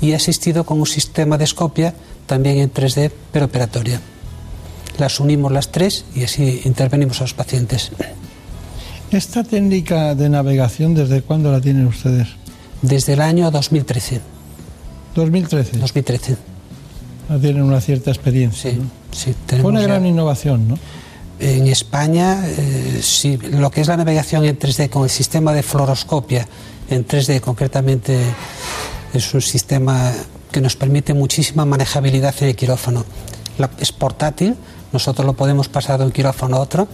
Y he asistido con un sistema de escopia también en 3D, pero operatoria. Las unimos las tres y así intervenimos a los pacientes. ¿Esta técnica de navegación desde cuándo la tienen ustedes? Desde el año 2013. 2013. 2013. Ya tienen una cierta experiencia. ¿no? Sí, Fue una ya- gran innovación, ¿no? En España, eh, sí, lo que es la navegación en 3D con el sistema de fluoroscopia en 3D concretamente es un sistema que nos permite muchísima manejabilidad en el quirófano. La- es portátil, nosotros lo podemos pasar de un quirófano a otro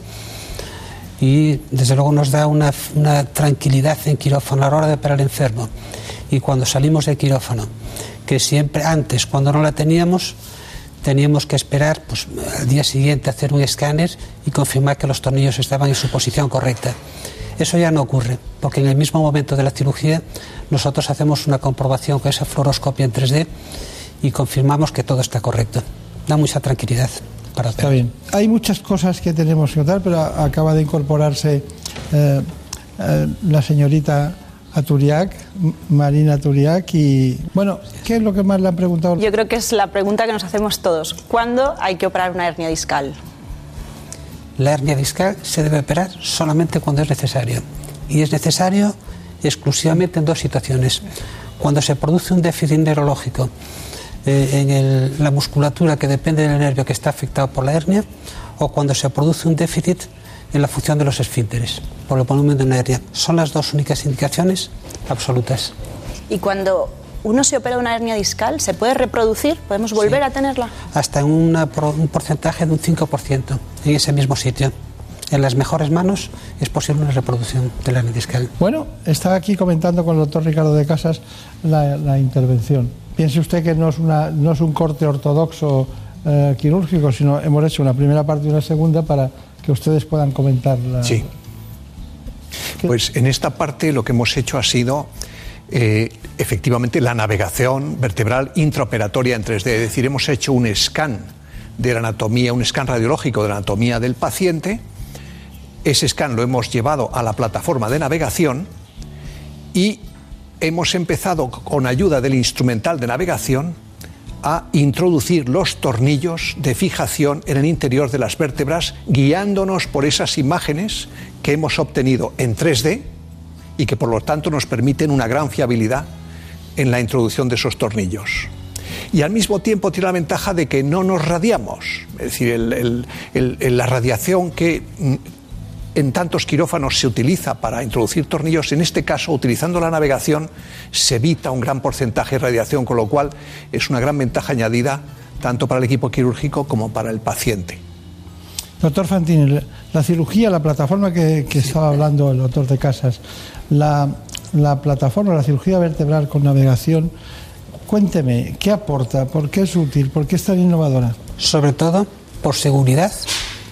y desde luego nos da una, una tranquilidad en quirófano a la hora de operar enfermo. Y cuando salimos del quirófano, que siempre antes, cuando no la teníamos, teníamos que esperar pues, al día siguiente hacer un escáner y confirmar que los tornillos estaban en su posición correcta. Eso ya no ocurre, porque en el mismo momento de la cirugía nosotros hacemos una comprobación con esa fluoroscopia en 3D y confirmamos que todo está correcto. Da mucha tranquilidad para Está bien. Hay muchas cosas que tenemos que notar, pero acaba de incorporarse eh, eh, la señorita Aturiac, M- Marina Aturiac, y bueno, ¿qué es lo que más le han preguntado? Yo creo que es la pregunta que nos hacemos todos. ¿Cuándo hay que operar una hernia discal? La hernia discal se debe operar solamente cuando es necesario. Y es necesario exclusivamente en dos situaciones. Cuando se produce un déficit neurológico eh, en la musculatura que depende del nervio que está afectado por la hernia, o cuando se produce un déficit en la función de los esfínteres, por el volumen de una hernia. Son las dos únicas indicaciones absolutas. Y cuando uno se opera una hernia discal, ¿se puede reproducir? ¿Podemos volver a tenerla? Hasta una un porcentaje de un 5% en ese mismo sitio. en las mejores manos es posible una reproducción de la hernia discal. Bueno, estaba aquí comentando con el doctor Ricardo de Casas la, la intervención. Piense usted que no es, una, no es un corte ortodoxo eh, quirúrgico, sino hemos hecho una primera parte y una segunda para que ustedes puedan comentar la... Sí. Pues en esta parte lo que hemos hecho ha sido eh, efectivamente la navegación vertebral intraoperatoria en 3D, es decir, hemos hecho un scan de la anatomía, un scan radiológico de la anatomía del paciente, ese scan lo hemos llevado a la plataforma de navegación y hemos empezado con ayuda del instrumental de navegación a introducir los tornillos de fijación en el interior de las vértebras, guiándonos por esas imágenes que hemos obtenido en 3D y que por lo tanto nos permiten una gran fiabilidad en la introducción de esos tornillos. Y al mismo tiempo tiene la ventaja de que no nos radiamos, es decir, el- el- el- la radiación que mm, en tantos quirófanos se utiliza para introducir tornillos, en este caso, utilizando la navegación, se evita un gran porcentaje de radiación, con lo cual es una gran ventaja añadida tanto para el equipo quirúrgico como para el paciente. Doctor Fantini, la cirugía, la plataforma que, que estaba hablando el doctor de Casas, la, la plataforma, la cirugía vertebral con navegación, cuénteme, ¿qué aporta? ¿Por qué es útil? ¿Por qué es tan innovadora? Sobre todo por seguridad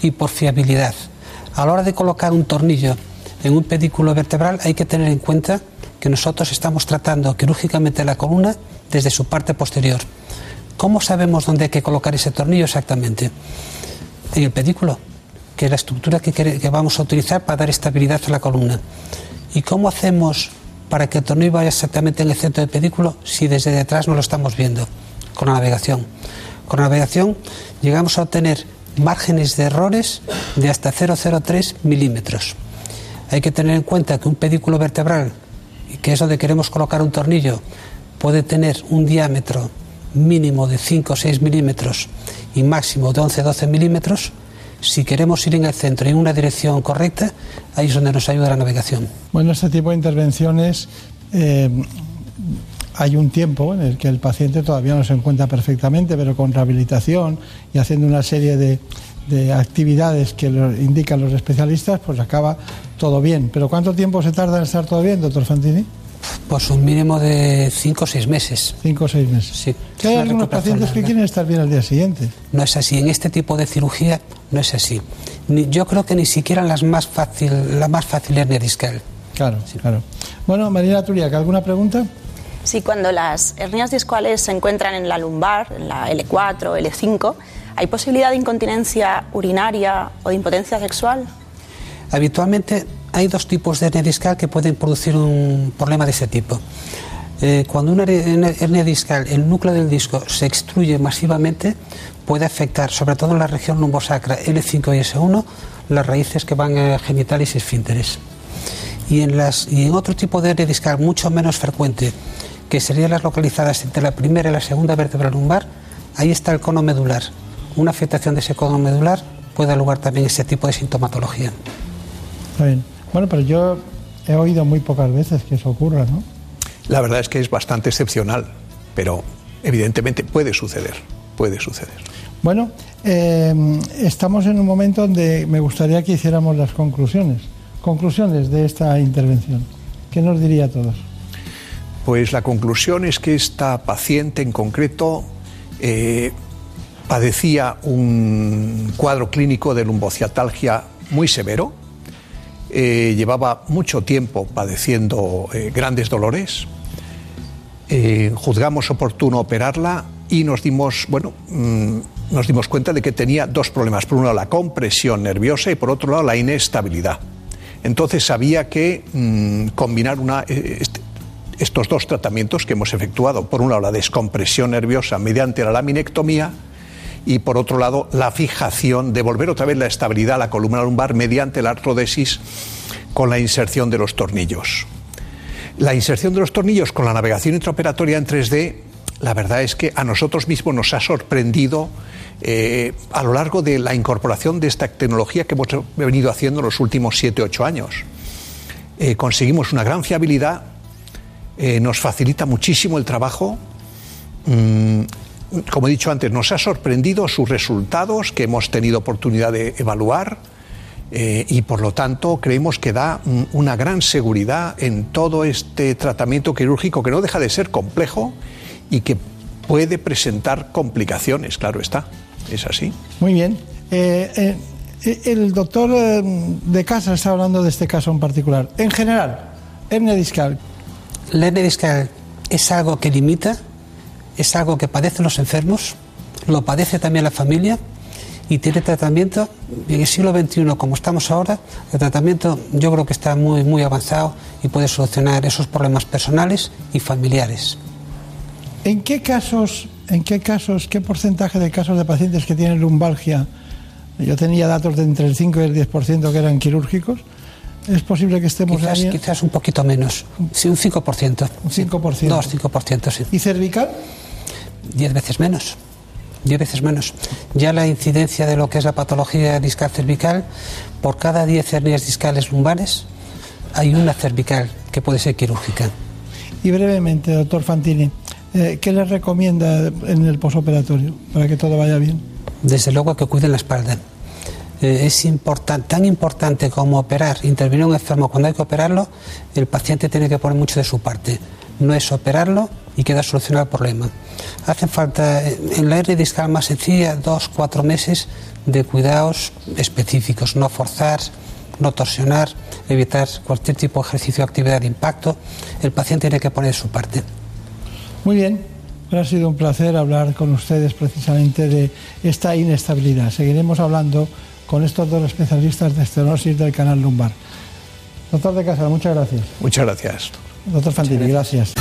y por fiabilidad. A la hora de colocar un tornillo en un pedículo vertebral hay que tener en cuenta que nosotros estamos tratando quirúrgicamente la columna desde su parte posterior. ¿Cómo sabemos dónde hay que colocar ese tornillo exactamente? En el pedículo, que es la estructura que vamos a utilizar para dar estabilidad a la columna. ¿Y cómo hacemos para que el tornillo vaya exactamente en el centro del pedículo si desde detrás no lo estamos viendo? Con la navegación. Con la navegación llegamos a obtener márgenes de errores de hasta 0,03 milímetros. Hay que tener en cuenta que un pedículo vertebral, que es donde queremos colocar un tornillo, puede tener un diámetro mínimo de 5 o 6 milímetros y máximo de 11-12 milímetros. Si queremos ir en el centro y en una dirección correcta, ahí es donde nos ayuda la navegación. Bueno, este tipo de intervenciones eh, hay un tiempo en el que el paciente todavía no se encuentra perfectamente, pero con rehabilitación y haciendo una serie de, de actividades que lo indican los especialistas, pues acaba todo bien. Pero ¿cuánto tiempo se tarda en estar todo bien, doctor Fantini? Pues un mínimo de 5 o 6 meses. 5 o 6 meses. Sí. Que hay algunos pacientes que quieren estar bien al día siguiente. No es así. En este tipo de cirugía no es así. Ni- yo creo que ni siquiera las más fácil, la más fácil hernia discal. Claro, claro. Bueno, Marina Turiac, ¿alguna pregunta? Sí, cuando las hernias discales se encuentran en la lumbar, en la L4 o L5, ¿hay posibilidad de incontinencia urinaria o de impotencia sexual? Habitualmente hay dos tipos de hernia discal que pueden producir un problema de ese tipo. Eh, cuando una her- una hernia discal, el núcleo del disco se extruye masivamente, puede afectar, sobre todo en la región lumbosacra L5 y S1, las raíces que van a genitales y esfínteres. Y en, las, y en otro tipo de hernia discal mucho menos frecuente, que serían las localizadas entre la primera y la segunda vértebra lumbar, ahí está el cono medular. Una afectación de ese cono medular puede dar lugar también a ese tipo de sintomatología. Bueno, pero yo he oído muy pocas veces que eso ocurra, ¿no? La verdad es que es bastante excepcional, pero evidentemente puede suceder, puede suceder. Bueno, eh, estamos en un momento donde me gustaría que hiciéramos las conclusiones. Conclusiones de esta intervención. ¿Qué nos diría a todos? Pues la conclusión es que esta paciente en concreto eh, padecía un cuadro clínico de lumbociatalgia muy severo, eh, llevaba mucho tiempo padeciendo eh, grandes dolores, Eh, juzgamos oportuno operarla y nos dimos, bueno, mm, nos dimos cuenta de que tenía dos problemas. Por un lado la compresión nerviosa y por otro lado la inestabilidad. Entonces había que mm, combinar una, eh, estos dos tratamientos que hemos efectuado. Por un lado la descompresión nerviosa mediante la laminectomía y por otro lado la fijación, devolver otra vez la estabilidad a la columna lumbar mediante la artrodesis con la inserción de los tornillos. La inserción de los tornillos con la navegación intraoperatoria en 3D, la verdad es que a nosotros mismos nos ha sorprendido eh, a lo largo de la incorporación de esta tecnología que hemos venido haciendo en los últimos 7-8 años. Eh, conseguimos una gran fiabilidad, eh, nos facilita muchísimo el trabajo. Mm, como he dicho antes, nos ha sorprendido sus resultados que hemos tenido oportunidad de evaluar Eh, y por lo tanto creemos que da mm, una gran seguridad en todo este tratamiento quirúrgico que no deja de ser complejo y que puede presentar complicaciones, claro está. Es así. Muy bien. Eh, eh, el doctor de casa está hablando de este caso en particular. En general, hernia discal. La hernia discal es algo que limita, es algo que padecen los enfermos, lo padece también la familia y tiene tratamiento. En el siglo XXI, como estamos ahora, el tratamiento yo creo que está muy, muy avanzado y puede solucionar esos problemas personales y familiares. ¿En qué casos, en qué casos, qué porcentaje de casos de pacientes que tienen lumbalgia? Yo tenía datos de entre el 5 y el 10% que eran quirúrgicos. ¿Es posible que estemos quizás, ahí? Quizás un poquito menos. Sí, un 5%. Un 5%. Dos, 5%, sí. ¿Y cervical? Diez veces menos. Diez veces menos. Ya la incidencia de lo que es la patología discal cervical, por cada 10 hernias discales lumbares, hay una cervical que puede ser quirúrgica. Y brevemente, doctor Fantini, eh, ¿qué le recomienda en el posoperatorio para que todo vaya bien? Desde luego que cuiden la espalda. Eh, es tan importante como operar, intervenir a un enfermo cuando hay que operarlo, el paciente tiene que poner mucho de su parte. No es operarlo y queda solucionado el problema. Hacen falta, en la hernia discal más sencilla, dos, cuatro meses de cuidados específicos, no forzar, no torsionar, evitar cualquier tipo de ejercicio o actividad de impacto. El paciente tiene que poner su parte. Muy bien, ha sido un placer hablar con ustedes precisamente de esta inestabilidad. Seguiremos hablando con estos dos especialistas de estenosis del canal lumbar. Doctor de Casa, muchas gracias. Muchas gracias. Doctor Fantini, gracias.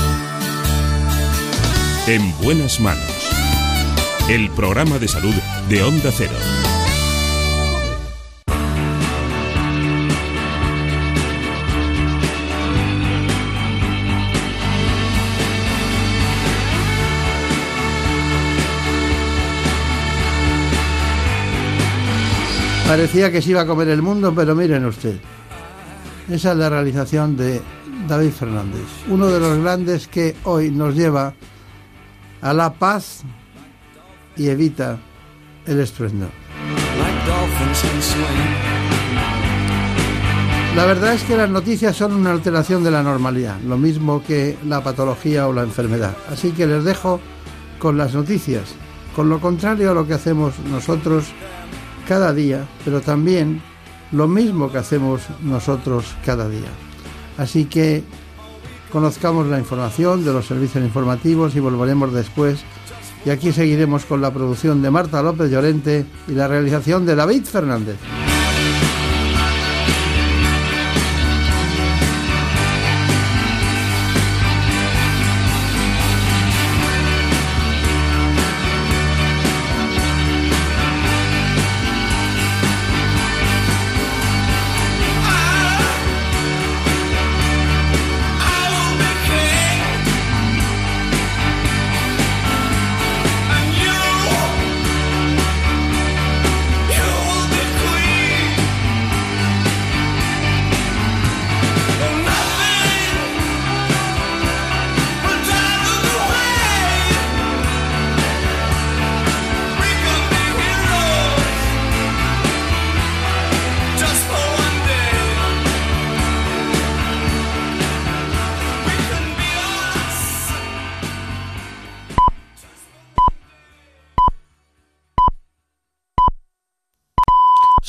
En buenas manos. El programa de salud de Onda Cero. Parecía que se iba a comer el mundo, pero miren usted. Esa es la realización de David Fernández, uno de los grandes que hoy nos lleva a la paz y evita el estruendo. La verdad es que las noticias son una alteración de la normalidad, lo mismo que la patología o la enfermedad. Así que les dejo con las noticias, con lo contrario a lo que hacemos nosotros cada día, pero también lo mismo que hacemos nosotros cada día. Así que conozcamos la información de los servicios informativos y volveremos después. Y aquí seguiremos con la producción de Marta López Llorente y la realización de David Fernández.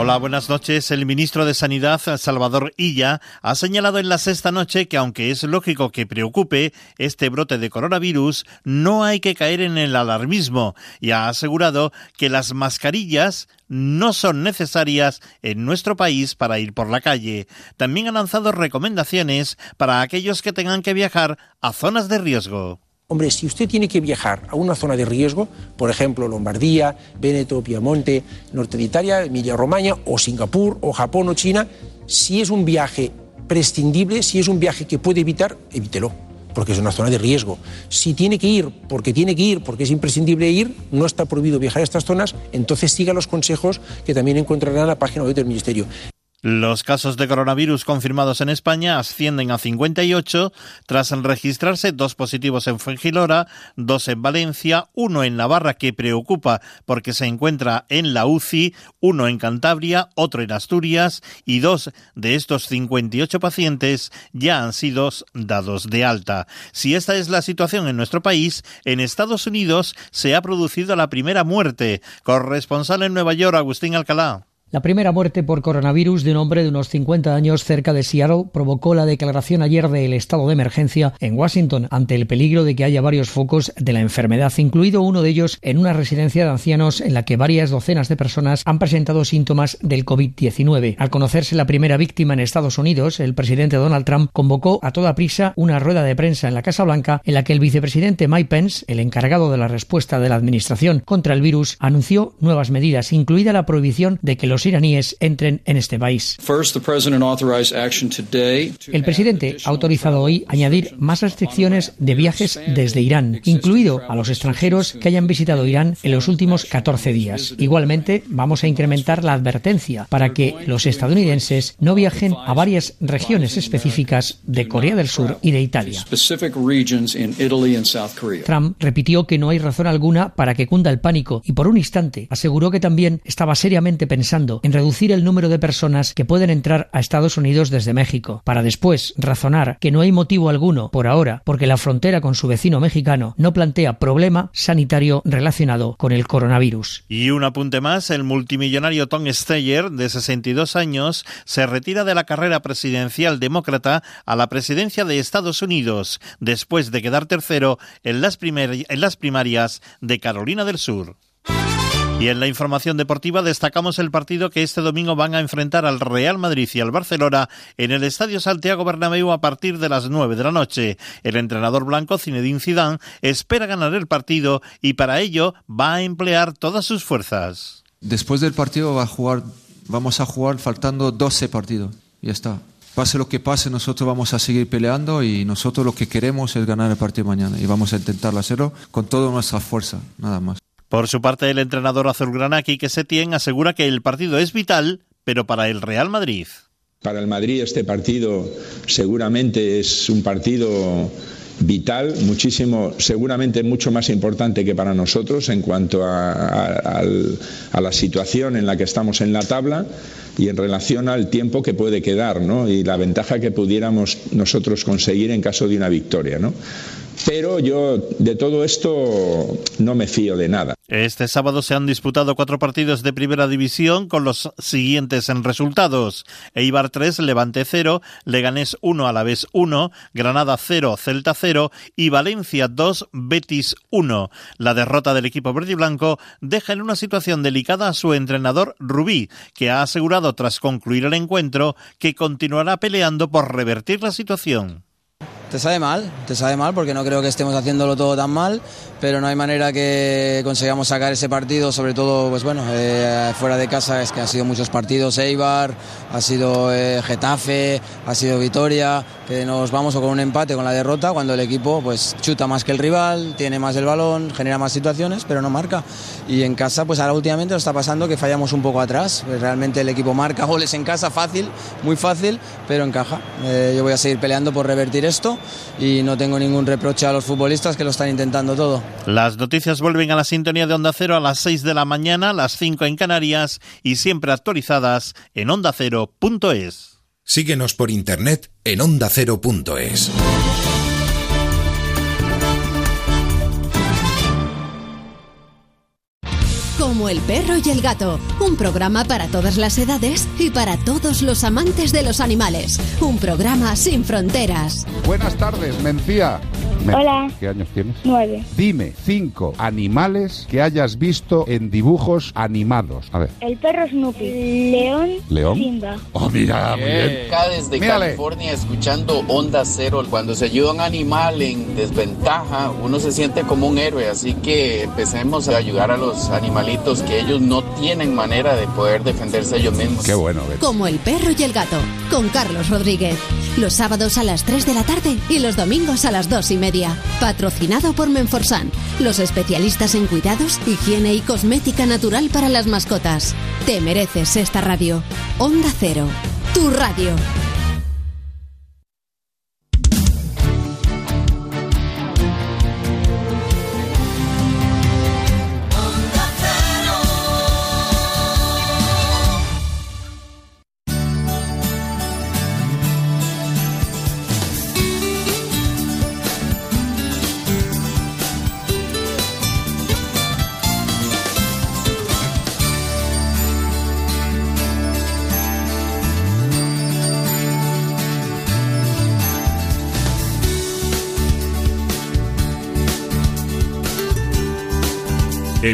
Hola, buenas noches. El ministro de Sanidad, Salvador Illa, ha señalado en la sexta noche que aunque es lógico que preocupe este brote de coronavirus, no hay que caer en el alarmismo y ha asegurado que las mascarillas no son necesarias en nuestro país para ir por la calle. También ha lanzado recomendaciones para aquellos que tengan que viajar a zonas de riesgo. Hombre, si usted tiene que viajar a una zona de riesgo, por ejemplo Lombardía, Véneto, Piamonte, Norte de Italia, Emilia-Romagna, o Singapur, o Japón o China, si es un viaje prescindible, si es un viaje que puede evitar, evítelo, porque es una zona de riesgo. Si tiene que ir porque tiene que ir, porque es imprescindible ir, no está prohibido viajar a estas zonas, entonces siga los consejos que también encontrará en la página web del Ministerio. Los casos de coronavirus confirmados en España ascienden a 58 tras registrarse dos positivos en Fuengilora, dos en Valencia, uno en Navarra que preocupa porque se encuentra en la UCI, uno en Cantabria, otro en Asturias y dos de estos 58 pacientes ya han sido dados de alta. Si esta es la situación en nuestro país, en Estados Unidos se ha producido la primera muerte. Corresponsal en Nueva York, Agustín Alcalá. La primera muerte por coronavirus de un hombre de unos 50 años cerca de Seattle provocó la declaración ayer del estado de emergencia en Washington ante el peligro de que haya varios focos de la enfermedad, incluido uno de ellos en una residencia de ancianos en la que varias docenas de personas han presentado síntomas del COVID-19. Al conocerse la primera víctima en Estados Unidos, el presidente Donald Trump convocó a toda prisa una rueda de prensa en la Casa Blanca en la que el vicepresidente Mike Pence, el encargado de la respuesta de la administración contra el virus, anunció nuevas medidas, incluida la prohibición de que los iraníes entren en este país. El presidente ha autorizado hoy añadir más restricciones de viajes desde Irán, incluido a los extranjeros que hayan visitado Irán en los últimos 14 días. Igualmente, vamos a incrementar la advertencia para que los estadounidenses no viajen a varias regiones específicas de Corea del Sur y de Italia. Trump repitió que no hay razón alguna para que cunda el pánico y por un instante aseguró que también estaba seriamente pensando en reducir el número de personas que pueden entrar a Estados Unidos desde México, para después razonar que no hay motivo alguno, por ahora, porque la frontera con su vecino mexicano no plantea problema sanitario relacionado con el coronavirus. Y un apunte más, el multimillonario Tom Steyer, de 62 años, se retira de la carrera presidencial demócrata a la presidencia de Estados Unidos, después de quedar tercero en las, en las primarias de Carolina del Sur. Y en la información deportiva destacamos el partido que este domingo van a enfrentar al Real Madrid y al Barcelona en el Estadio Santiago Bernabéu a partir de las 9 de la noche. El entrenador blanco Zinedine Zidane espera ganar el partido y para ello va a emplear todas sus fuerzas. Después del partido va a jugar, vamos a jugar faltando 12 partidos. Ya está. Pase lo que pase, nosotros vamos a seguir peleando y nosotros lo que queremos es ganar el partido mañana y vamos a intentarlo hacerlo con toda nuestra fuerza, nada más. Por su parte, el entrenador azulgrana Quique Setién asegura que el partido es vital, pero para el Real Madrid. Para el Madrid este partido seguramente es un partido vital, muchísimo, seguramente mucho más importante que para nosotros en cuanto a, la situación en la que estamos en la tabla y en relación al tiempo que puede quedar ¿no? y la ventaja que pudiéramos nosotros conseguir en caso de una victoria. ¿no? Pero yo de todo esto no me fío de nada. Este sábado se han disputado cuatro partidos de primera división con los siguientes en resultados. Eibar 3, Levante 0, Leganés 1, Alavés 1, Granada 0, Celta 0 y Valencia 2, Betis 1. La derrota del equipo verde y blanco deja en una situación delicada a su entrenador Rubí, que ha asegurado tras concluir el encuentro que continuará peleando por revertir la situación. Te sabe mal, te sabe mal porque no creo que estemos haciéndolo todo tan mal, pero no hay manera que consigamos sacar ese partido, sobre todo, pues bueno, eh, fuera de casa es que ha sido muchos partidos, Eibar, ha sido eh, Getafe, ha sido Vitoria, que nos vamos con un empate con la derrota cuando el equipo pues chuta más que el rival, tiene más el balón, genera más situaciones, pero no marca. Y en casa, pues ahora últimamente nos está pasando que fallamos un poco atrás, realmente el equipo marca goles en casa fácil, muy fácil, pero encaja. Eh, yo voy a seguir peleando por revertir esto y no tengo ningún reproche a los futbolistas que lo están intentando todo. Las noticias vuelven a la sintonía de Onda Cero a las 6 de la mañana, las 5 en Canarias y siempre actualizadas en ondacero.es. Síguenos por internet en ondacero.es. Como el perro y el gato, un programa para todas las edades y para todos los amantes de los animales. Un programa sin fronteras. Buenas tardes, Mencía. Hola. ¿Qué años tienes? Nueve. Dime cinco animales que hayas visto en dibujos animados. A ver. El perro Snoopy. León. León. Simba. Oh, mira, muy bien. Acá desde Mírale. California escuchando Onda Cero. Cuando se ayuda a un animal en desventaja, uno se siente como un héroe. Así que empecemos a ayudar a los animalitos que ellos no tienen manera de poder defenderse ellos mismos. Qué bueno, Betty. Como el perro y el gato, con Carlos Rodríguez. Los sábados a las 3 de la tarde y los domingos a las 2 y media. Patrocinado por Menforsan, los especialistas en cuidados, higiene y cosmética natural para las mascotas. Te mereces esta radio. Onda Cero, tu radio.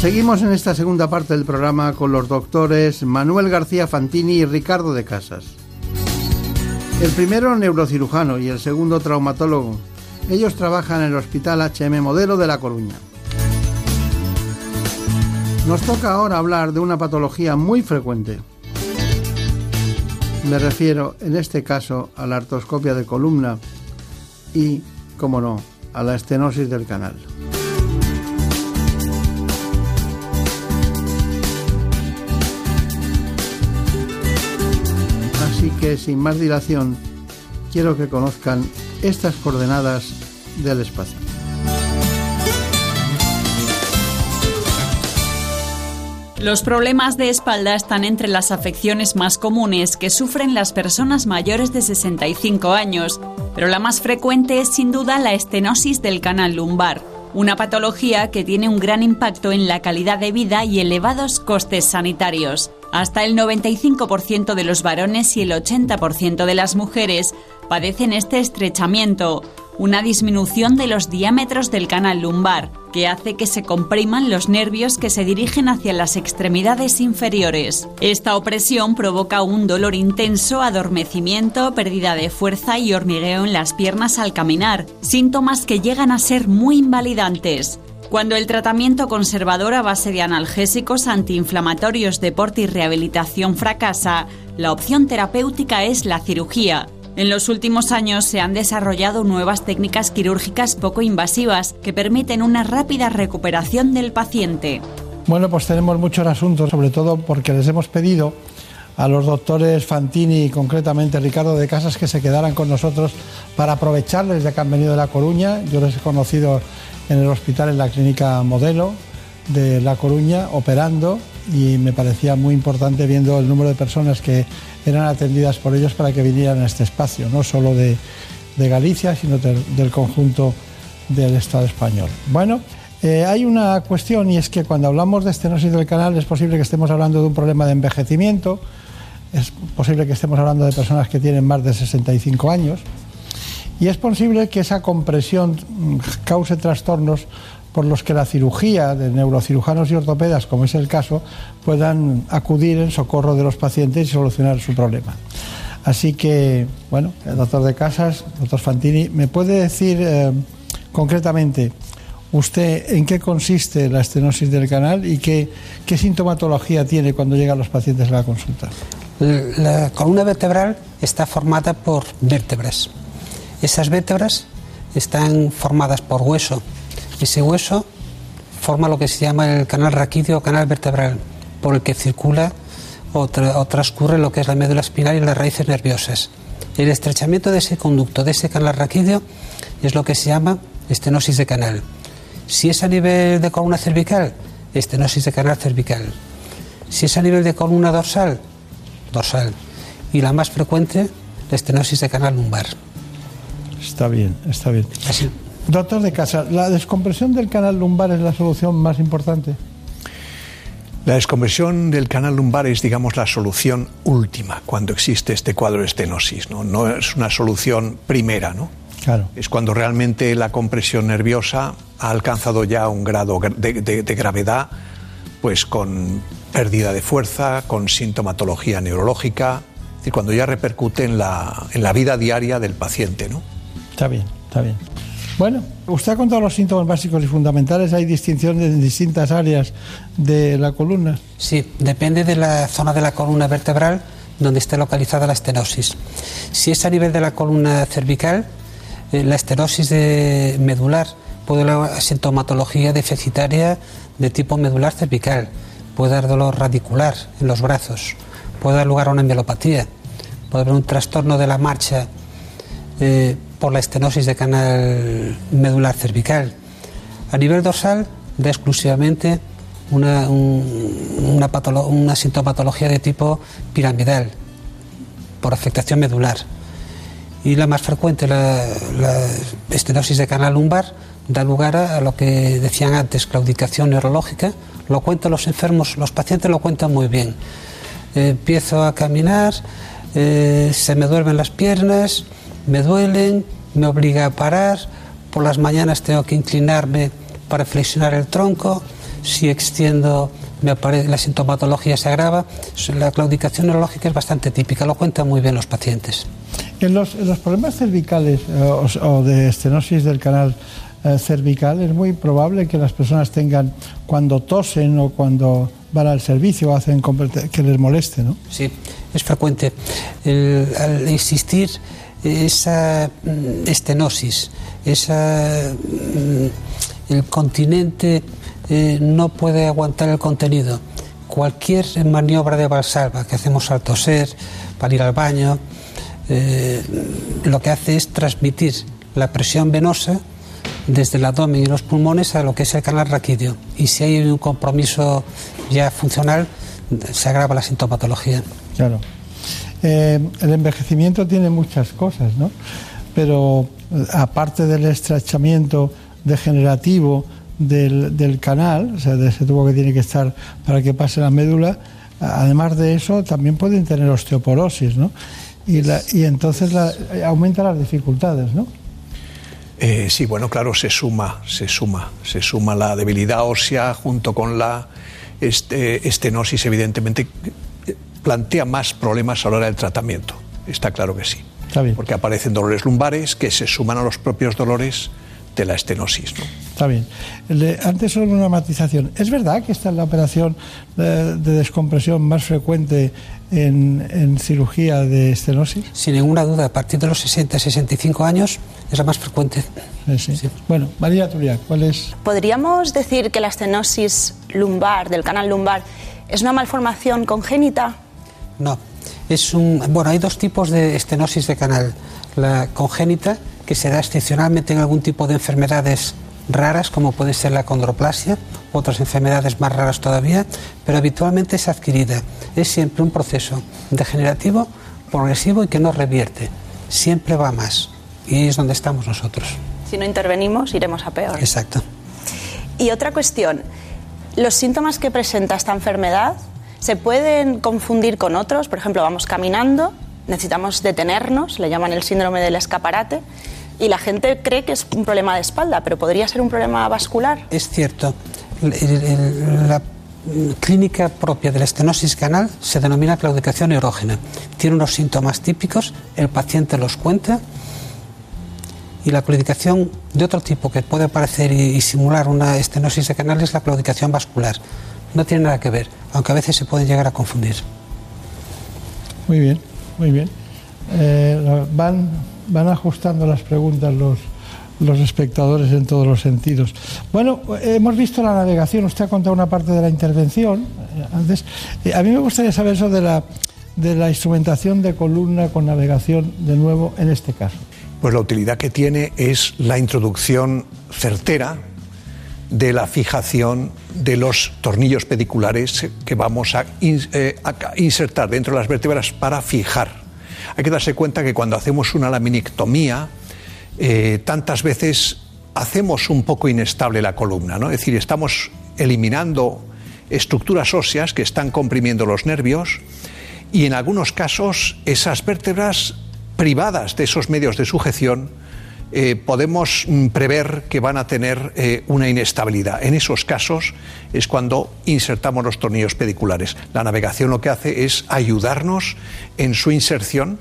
Seguimos en esta segunda parte del programa con los doctores Manuel García Fantini y Ricardo de Casas. El primero neurocirujano y el segundo traumatólogo. Ellos trabajan en el Hospital HM Modelo de La Coruña. Nos toca ahora hablar de una patología muy frecuente. Me refiero en este caso a la artroscopia de columna y, como no, a la estenosis del canal. Que sin más dilación, quiero que conozcan estas coordenadas del espacio. Los problemas de espalda están entre las afecciones más comunes que sufren las personas mayores de 65 años, pero la más frecuente es sin duda la estenosis del canal lumbar, una patología que tiene un gran impacto en la calidad de vida y elevados costes sanitarios. Hasta el 95% de los varones y el 80% de las mujeres padecen este estrechamiento, una disminución de los diámetros del canal lumbar, que hace que se compriman los nervios que se dirigen hacia las extremidades inferiores. Esta opresión provoca un dolor intenso, adormecimiento, pérdida de fuerza y hormigueo en las piernas al caminar, síntomas que llegan a ser muy invalidantes. Cuando el tratamiento conservador a base de analgésicos antiinflamatorios, deporte y rehabilitación fracasa, la opción terapéutica es la cirugía. En los últimos años se han desarrollado nuevas técnicas quirúrgicas poco invasivas que permiten una rápida recuperación del paciente. Bueno, pues tenemos muchos asuntos, sobre todo porque les hemos pedido a los doctores Fantini y concretamente Ricardo de Casas que se quedaran con nosotros para aprovecharles ya que han venido de La Coruña. Yo les he conocido en el hospital, en la clínica Modelo de La Coruña, operando y me parecía muy importante viendo el número de personas que eran atendidas por ellos para que vinieran a este espacio, no solo de, Galicia, sino del, conjunto del Estado español. Bueno, eh, hay una cuestión y es que cuando hablamos de estenosis del canal es posible que estemos hablando de un problema de envejecimiento, es posible que estemos hablando de personas que tienen más de 65 años y es posible que esa compresión cause trastornos por los que la cirugía de neurocirujanos y ortopedas, como es el caso, puedan acudir en socorro de los pacientes y solucionar su problema. Así que, bueno, el doctor de Casas, doctor Fantini, ¿me puede decir eh, concretamente usted en qué consiste la estenosis del canal y qué, qué sintomatología tiene cuando llegan los pacientes a la consulta? La columna vertebral está formada por vértebras. Esas vértebras están formadas por hueso. Ese hueso forma lo que se llama el canal raquídeo o canal vertebral, por el que circula o, tra o transcurre lo que es la médula espinal y las raíces nerviosas. El estrechamiento de ese conducto, de ese canal raquídeo, es lo que se llama estenosis de canal. Si es a nivel de columna cervical, estenosis de canal cervical. Si es a nivel de columna dorsal, dorsal. Y la más frecuente, la estenosis de canal lumbar. Está bien, está bien. Así. Doctor de Casa, ¿la descompresión del canal lumbar es la solución más importante? La descompresión del canal lumbar es, digamos, la solución última cuando existe este cuadro de estenosis. No, no es una solución primera, ¿no? Claro. Es cuando realmente la compresión nerviosa ha alcanzado ya un grado de, de, de gravedad, pues con pérdida de fuerza, con sintomatología neurológica, es decir, cuando ya repercute en la, en la vida diaria del paciente, ¿no? Está bien, está bien. Bueno, usted ha contado los síntomas básicos y fundamentales. ¿Hay distinciones en distintas áreas de la columna? Sí, depende de la zona de la columna vertebral donde esté localizada la estenosis. Si es a nivel de la columna cervical, eh, la estenosis de medular puede dar sintomatología deficitaria de tipo medular cervical, puede dar dolor radicular en los brazos, puede dar lugar a una mielopatía, puede haber un trastorno de la marcha eh, por la estenosis de canal medular cervical. A nivel dorsal, da exclusivamente una, una, una sintomatología de tipo piramidal, por afectación medular. Y la más frecuente, la, la estenosis de canal lumbar, da lugar a, lo que decían antes, claudicación neurológica. Lo cuentan los enfermos, los pacientes lo cuentan muy bien. Eh, empiezo a caminar, eh, se me duermen las piernas, me duelen, me obliga a parar, por las mañanas tengo que inclinarme para flexionar el tronco, si extiendo me aparece, la sintomatología se agrava, la claudicación neurológica es bastante típica, lo cuentan muy bien los pacientes. En los, en los problemas cervicales eh, o, o, de estenosis del canal eh, cervical es muy probable que las personas tengan cuando tosen o cuando van al servicio hacen que les moleste, ¿no? Sí, es frecuente. El, al existir esa mm, estenosis, esa, mm, el continente eh, no puede aguantar el contenido. Cualquier maniobra de valsalva que hacemos al toser, para ir al baño, eh, lo que hace es transmitir la presión venosa desde el abdomen y los pulmones a lo que es el canal raquídeo. Y si hay un compromiso ya funcional, se agrava la sintomatología. Claro. Eh, el envejecimiento tiene muchas cosas, ¿no? Pero eh, aparte del estrechamiento degenerativo del, canal, o sea, de ese tubo que tiene que estar para que pase la médula, además de eso también pueden tener osteoporosis, ¿no? Y, la, y entonces la, aumenta las dificultades, ¿no? Eh, sí, bueno, claro, se suma, se suma, se suma la debilidad ósea junto con la este, estenosis, evidentemente, plantea más problemas a la hora del tratamiento. Está claro que sí. Está bien. Porque aparecen dolores lumbares que se suman a los propios dolores de la estenosis. ¿no? Está bien. Le, antes solo una matización. ¿Es verdad que esta es la operación de, de descompresión más frecuente en, en, cirugía de estenosis? Sin ninguna duda, a partir de los 60-65 años es la más frecuente. Sí. Sí. Bueno, María Turia, ¿cuál es? ¿Podríamos decir que la estenosis lumbar, del canal lumbar, es una malformación congénita? No. Es un, bueno, hay dos tipos de estenosis de canal. La congénita, que se da excepcionalmente en algún tipo de enfermedades raras, como puede ser la condroplasia, otras enfermedades más raras todavía, pero habitualmente es adquirida. Es siempre un proceso degenerativo, progresivo y que no revierte. Siempre va más. Y es donde estamos nosotros. Si no intervenimos, iremos a peor. Exacto. Y otra cuestión, ¿los síntomas que presenta esta enfermedad se pueden confundir con otros? Por ejemplo, vamos caminando, necesitamos detenernos, le llaman el síndrome del escaparate, y la gente cree que es un problema de espalda, pero podría ser un problema vascular. Es cierto. La clínica propia de la estenosis canal se denomina claudicación erógena. Tiene unos síntomas típicos, el paciente los cuenta y la claudicación de otro tipo que puede aparecer y, y, simular una estenosis de canal es la claudicación vascular. No tiene nada que ver, aunque a veces se pueden llegar a confundir. Muy bien, muy bien. Eh, van, van ajustando las preguntas los, los espectadores en todos los sentidos. Bueno, hemos visto la navegación, usted ha contado una parte de la intervención eh, antes. Eh, a mí me gustaría saber eso de la, de la instrumentación de columna con navegación de nuevo en este caso. Pues la utilidad que tiene es la introducción certera de la fijación de los tornillos pediculares que vamos a, eh, insertar dentro de las vértebras para fijar. Hay que darse cuenta que cuando hacemos una laminectomía, eh, tantas veces hacemos un poco inestable la columna, ¿no? Es decir, estamos eliminando estructuras óseas que están comprimiendo los nervios y en algunos casos esas vértebras privadas de esos medios de sujeción eh, podemos prever que van a tener eh, una inestabilidad. En esos casos es cuando insertamos los tornillos pediculares. La navegación lo que hace es ayudarnos en su inserción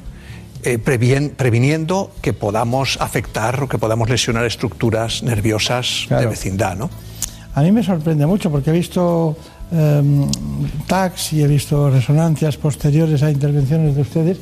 eh, previen- previniendo que podamos afectar o que podamos lesionar estructuras nerviosas de vecindad, ¿no? A mí me sorprende mucho porque he visto em, tags y he visto resonancias posteriores a intervenciones de ustedes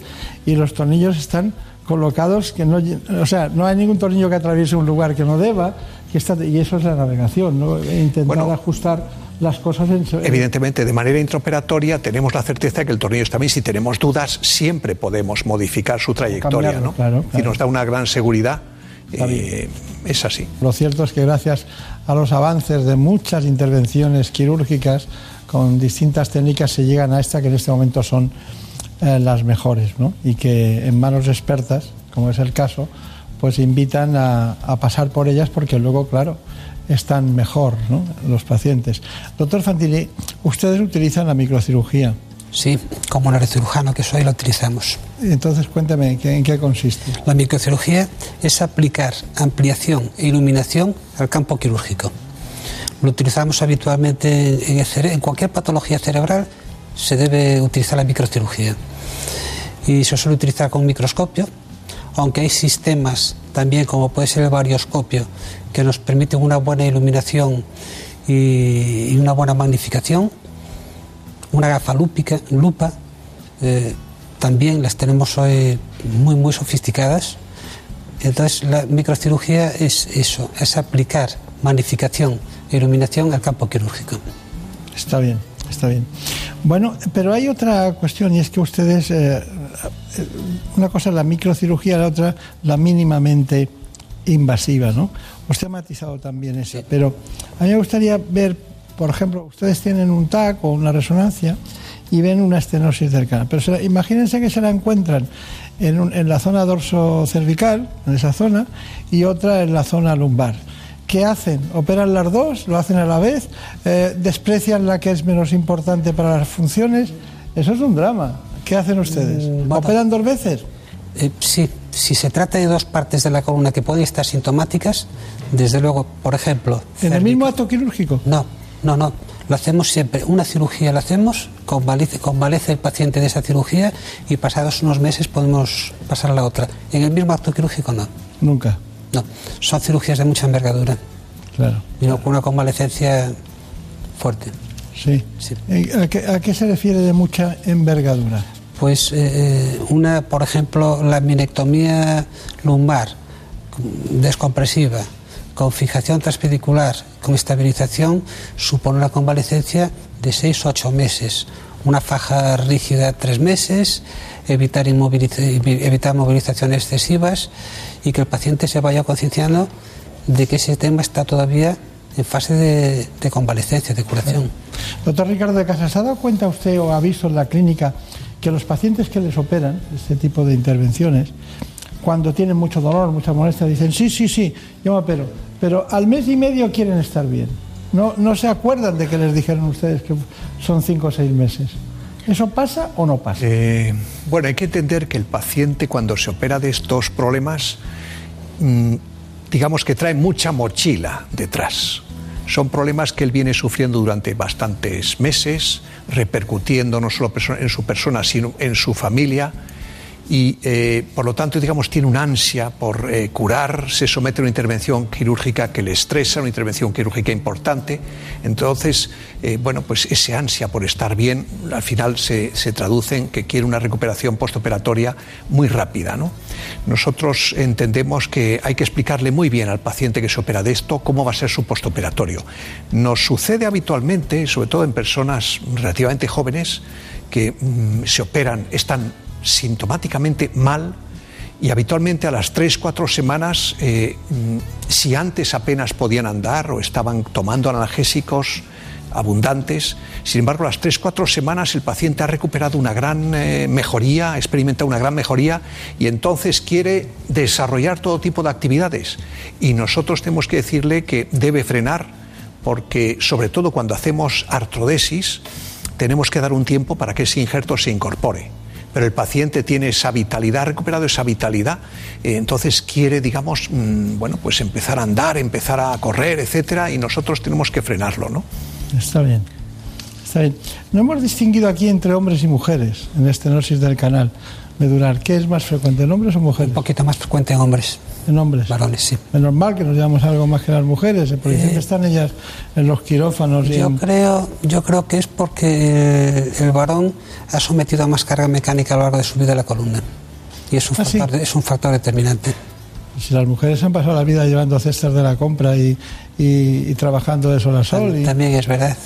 y los tornillos están colocados que no, o sea, no hay ningún tornillo que atraviese un lugar que no deba, que está, y eso es la navegación, ¿no? E intentar ajustar las cosas en, Evidentemente, de manera intraoperatoria tenemos la certeza de que el tornillo está bien. Si tenemos dudas, siempre podemos modificar su trayectoria, cambiarlo, ¿no? claro, Y claro. nos da una gran seguridad. Eh, es así. Lo cierto es que gracias a los avances de muchas intervenciones quirúrgicas con distintas técnicas se llegan a esta que en este momento son eh, las mejores, ¿no? Y que en manos expertas, como es el caso, pues invitan a, a pasar por ellas porque luego, claro, están mejor ¿no? los pacientes. Doctor Fantini, ustedes utilizan la microcirugía. Sí, como neurocirujano que soy, lo utilizamos. Entonces, cuéntame, ¿qué- ¿en qué consiste? La microcirugía es aplicar ampliación e iluminación al campo quirúrgico. Lo utilizamos habitualmente en, el cere- en cualquier patología cerebral, se debe utilizar la microcirugía. Y se suele utilizar con microscopio, aunque hay sistemas también, como puede ser el varioscopio, que nos permiten una buena iluminación y, una buena magnificación. Una gafa lúpica, lupa, eh, también las tenemos hoy muy, muy sofisticadas. Entonces, la microcirugía es eso, es aplicar magnificación e iluminación al campo quirúrgico. Está bien, está bien. Bueno, pero hay otra cuestión y es que ustedes, eh, eh, una cosa es la microcirugía, la otra la mínimamente invasiva, ¿no? Usted ha matizado también eso, pero a mí me gustaría ver, por ejemplo, ustedes tienen un TAC o una resonancia y ven una estenosis cercana, pero se la- imagínense que se la encuentran en, un- en la zona dorso cervical, en esa zona, y otra en la zona lumbar. ¿Qué hacen? ¿Operan las dos? ¿Lo hacen a la vez? Eh, ¿Desprecian la que es menos importante para las funciones? Eso es un drama. ¿Qué hacen ustedes? ¿Operan dos veces? Eh, sí, si se trata de dos partes de la columna que pueden estar sintomáticas, desde luego, por ejemplo. ¿En el mismo acto quirúrgico? No, no, no. Lo hacemos siempre. Una cirugía la hacemos, convalece, convalece el paciente de esa cirugía y pasados unos meses podemos pasar a la otra. En el mismo acto quirúrgico no. Nunca. No, son cirugías de mucha envergadura. Claro. Y no con una convalecencia fuerte. Sí. Eh, ¿A qué, a qué se refiere de mucha envergadura? Pues eh, eh, una, por ejemplo, la minectomía lumbar descompresiva, con fijación transpedicular, con estabilización, supone una convalecencia de 6 o 8 meses. Una faja rígida tres meses, evitar, inmoviliza- evitar movilizaciones excesivas y que el paciente se vaya concienciando de que ese tema está todavía en fase de, de convalecencia, de curación. Doctor Ricardo de Casas, ¿se ha dado cuenta usted o ha visto en la clínica que los pacientes que les operan este tipo de intervenciones, cuando tienen mucho dolor, mucha molestia, dicen, sí, sí, sí, yo me opero, pero al mes y medio quieren estar bien. No, no se acuerdan de que les dijeron ustedes que son cinco o seis meses. ¿Eso pasa o no pasa? Eh, bueno, hay que entender que el paciente cuando se opera de estos problemas, mm, digamos que trae mucha mochila detrás. Son problemas que él viene sufriendo durante bastantes meses, repercutiendo no solo en su persona, sino en su familia. Y eh, por lo tanto, digamos, tiene una ansia por eh, curar, se somete a una intervención quirúrgica que le estresa, una intervención quirúrgica importante. Entonces, eh, bueno, pues ese ansia por estar bien al final se, se traduce en que quiere una recuperación postoperatoria muy rápida. ¿no? Nosotros entendemos que hay que explicarle muy bien al paciente que se opera de esto cómo va a ser su postoperatorio. Nos sucede habitualmente, sobre todo en personas relativamente jóvenes, que mm, se operan, están sintomáticamente mal y habitualmente a las 3, 4 semanas, eh, mm, si antes apenas podían andar o estaban tomando analgésicos abundantes, sin embargo, a las 3, 4 semanas el paciente ha recuperado una gran eh, mejoría, ha experimentado una gran mejoría y entonces quiere desarrollar todo tipo de actividades. Y nosotros tenemos que decirle que debe frenar porque, sobre todo cuando hacemos artrodesis, tenemos que dar un tiempo para que ese injerto se incorpore pero el paciente tiene esa vitalidad, ha recuperado esa vitalidad, eh, entonces quiere, digamos, mm, bueno, pues empezar a andar, empezar a correr, etcétera, y nosotros tenemos que frenarlo, ¿no? Está bien. Está bien. No hemos distinguido aquí entre hombres y mujeres en la estenosis del canal. Medular. ¿Qué es más frecuente, en hombres o mujeres? Un poquito más frecuente en hombres. En hombres. Varones, sí. Es normal que nos llevamos algo más que las mujeres, porque siempre están ellas en los quirófanos. Y Yo en- creo, yo creo que es porque el varón ha sometido a más carga mecánica a lo largo de su vida la columna. Y es un, Ah, sí. factor, es un factor determinante. Si las mujeres han pasado la vida llevando cestas de la compra y, y- y trabajando de sol a sol. Y, También es verdad.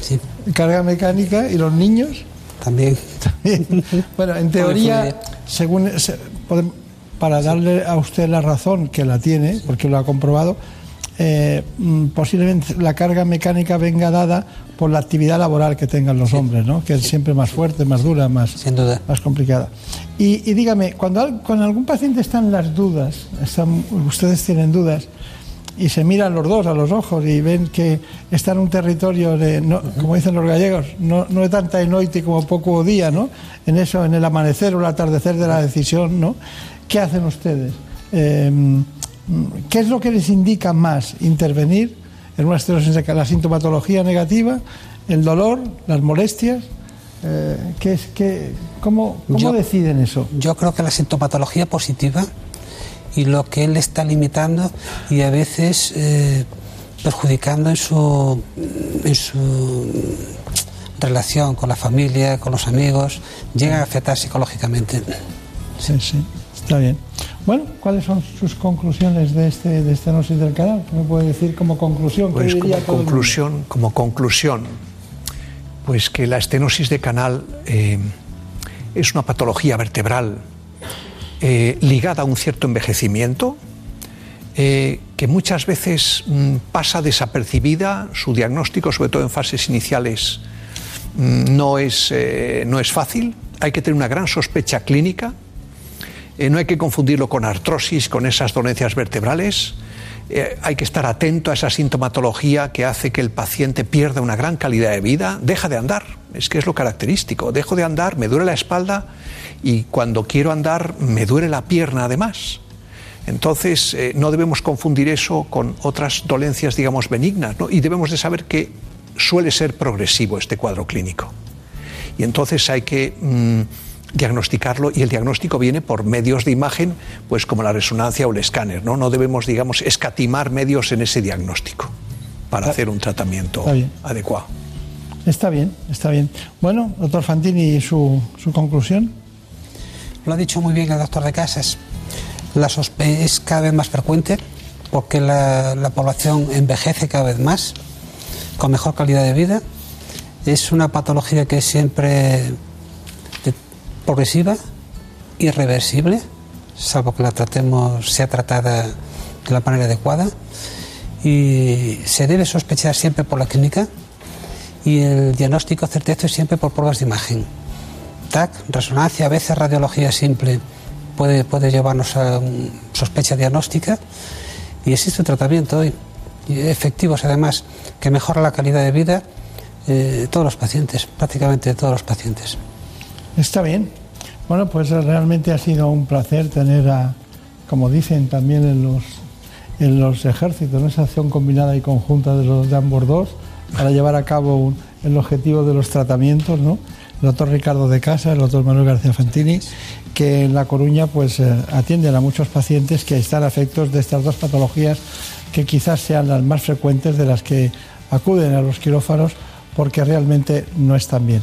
Sí. Carga mecánica y los niños. También. bueno, en teoría, según para darle a usted la razón que la tiene, porque lo ha comprobado, eh, mm, posiblemente la carga mecánica venga dada por la actividad laboral que tengan los hombres, ¿no? que es siempre más fuerte, más dura, más, más complicada. Y, y dígame, cuando, al- cuando algún paciente están las dudas, están- ustedes tienen dudas, y se miran los dos a los ojos y ven que está en un territorio de, no- como dicen los gallegos, no, no de tanta noite como poco día, ¿no? En eso, en el amanecer o el atardecer de la decisión, ¿no? ¿Qué hacen ustedes? Eh, ¿Qué es lo que les indica más intervenir en una esterosis de ca- la sintomatología negativa, el dolor, las molestias? Eh, ¿qué es, qué, ¿Cómo, cómo Yo- deciden eso? Yo creo que la sintomatología positiva y lo que él está limitando y a veces eh, perjudicando en su, en su relación con la familia, con los amigos, llega a afectar psicológicamente. Sí, sí, está bien. Bueno, ¿cuáles son sus conclusiones de este de estenosis del canal? ¿Qué me puede decir como conclusión? ¿Qué Pues como conclusión, como conclusión, pues que la estenosis de canal eh, es una patología vertebral eh, ligada a un cierto envejecimiento, eh, que muchas veces mm, pasa desapercibida, su diagnóstico, sobre todo en fases iniciales, mm, no, es, eh, no es fácil, hay que tener una gran sospecha clínica, no hay que confundirlo con artrosis, con esas dolencias vertebrales. Eh, hay que estar atento a esa sintomatología que hace que el paciente pierda una gran calidad de vida, deja de andar, es que es lo característico, dejo de andar, me duele la espalda y cuando quiero andar me duele la pierna además. Entonces eh, no debemos confundir eso con otras dolencias, digamos, benignas, y debemos de saber que suele ser progresivo este cuadro clínico. Y entonces hay que mm, diagnosticarlo y el diagnóstico viene por medios de imagen, pues como la resonancia o el escáner. No, no debemos, digamos, escatimar medios en ese diagnóstico para hacer un tratamiento Está bien. adecuado. Está bien, está bien. Bueno, doctor Fantini, ¿su, su conclusión? Lo ha dicho muy bien el doctor de Casas. La sospe es cada vez más frecuente porque la, la población envejece cada vez más, con mejor calidad de vida. Es una patología que es siempre progresiva, irreversible, salvo que la tratemos, sea tratada de la manera adecuada. Y se debe sospechar siempre por la clínica y el diagnóstico certeza es siempre por pruebas de imagen. TAC, resonancia, a veces radiología simple puede, puede llevarnos a sospecha diagnóstica y existe un tratamiento hoy, efectivos además, que mejora la calidad de vida eh, de todos los pacientes, prácticamente de todos los pacientes. Está bien. Bueno, pues realmente ha sido un placer tener a, como dicen también en los, en los ejércitos, esa acción combinada y conjunta de los de ambos dos para llevar a cabo el objetivo de los tratamientos, ¿no? El doctor Ricardo de Casa, el doctor Manuel García Fantini, que en La Coruña pues eh, atienden a muchos pacientes que están afectos de estas dos patologías que quizás sean las más frecuentes de las que acuden a los quirófanos porque realmente no están bien.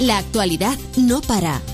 La actualidad no para.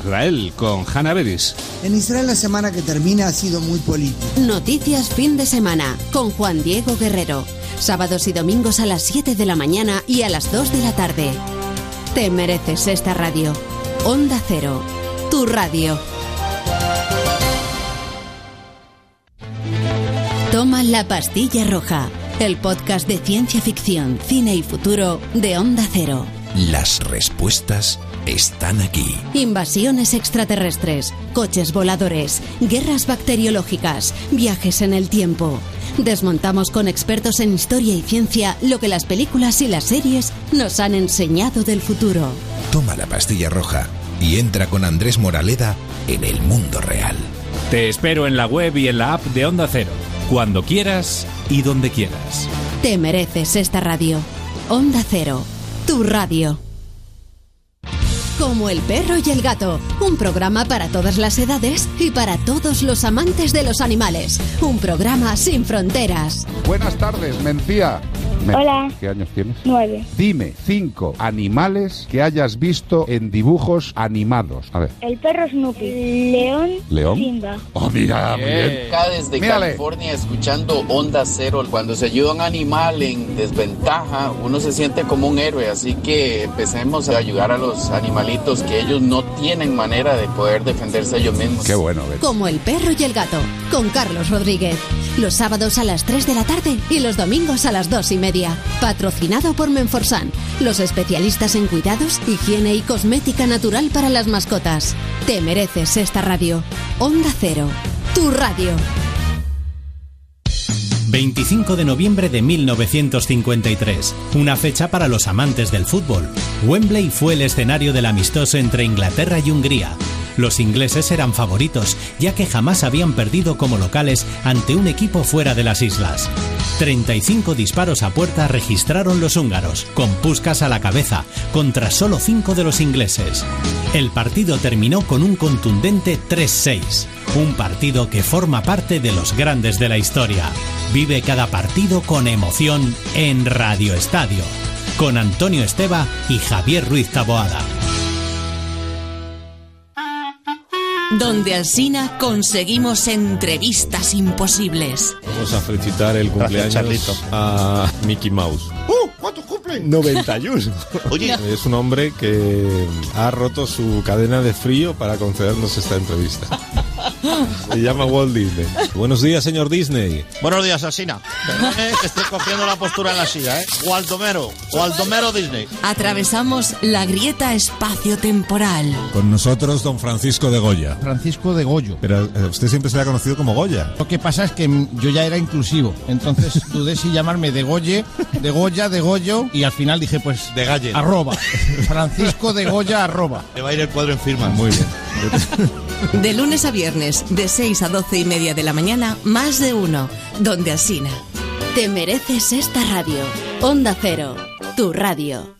Israel con Hanna Beris. En Israel la semana que termina ha sido muy política. Noticias fin de semana con Juan Diego Guerrero. Sábados y domingos a las 7 de la mañana y a las 2 de la tarde. Te mereces esta radio. Onda Cero, tu radio. Toma la pastilla roja, el podcast de ciencia ficción, cine y futuro de Onda Cero. Las respuestas están aquí. Invasiones extraterrestres, coches voladores, guerras bacteriológicas, viajes en el tiempo. Desmontamos con expertos en historia y ciencia lo que las películas y las series nos han enseñado del futuro. Toma la pastilla roja y entra con Andrés Moraleda en el mundo real. Te espero en la web y en la app de Onda Cero, cuando quieras y donde quieras. Te mereces esta radio. Onda Cero, tu radio. Como el perro y el gato, un programa para todas las edades y para todos los amantes de los animales. Un programa sin fronteras. Buenas tardes, Mencía. Hola. ¿Qué años tienes? Nueve. Dime cinco animales que hayas visto en dibujos animados. A ver. El perro Snoopy. León. ¿León? Simba. Oh, mira, muy bien. Acá desde Mírale. California escuchando Onda Cero. Cuando se ayuda a un animal en desventaja, uno se siente como un héroe. Así que empecemos a ayudar a los animalitos que ellos no tienen manera de poder defenderse ellos mismos. Qué bueno, Como el perro y el gato, con Carlos Rodríguez. Los sábados a las 3 de la tarde y los domingos a las 2 y media. Patrocinado por Menforsan, los especialistas en cuidados, higiene y cosmética natural para las mascotas. Te mereces esta radio. Onda Cero, tu radio. 25 de noviembre de 1953, una fecha para los amantes del fútbol. Wembley fue el escenario del amistoso entre Inglaterra y Hungría. Los ingleses eran favoritos, ya que jamás habían perdido como locales ante un equipo fuera de las islas. 35 disparos a puerta registraron los húngaros, con Puskas a la cabeza, contra solo 5 de los ingleses. El partido terminó con un contundente 3-6, un partido que forma parte de los grandes de la historia. Vive cada partido con emoción en Radio Estadio, con Antonio Esteba y Javier Ruiz Taboada. Donde Alsina conseguimos entrevistas imposibles. Vamos a felicitar el cumpleaños a Mickey Mouse. ¡Uh! ¿Cuánto cumple? 91. Oye. Es un hombre que ha roto su cadena de frío para concedernos esta entrevista. Se llama Walt Disney. Buenos días, señor Disney. Buenos días, Asina. Que estoy cogiendo la postura en la silla, ¿eh? Waldomero, Waldomero Disney. Atravesamos la grieta espacio-temporal. Con nosotros, don Francisco de Goya. Francisco de Goyo. Pero eh, usted siempre se le ha conocido como Goya. Lo que pasa es que yo ya era inclusivo, entonces dudé si llamarme de Goye, de Goya, de Goyo, y al final dije pues De Galle. arroba. Francisco de Goya arroba. Le va a ir el cuadro en firma. Muy bien. De lunes a viernes, de 6 a 12 y media de la mañana, más de uno. Donde Alsina. Te mereces esta radio. Onda Cero, tu radio.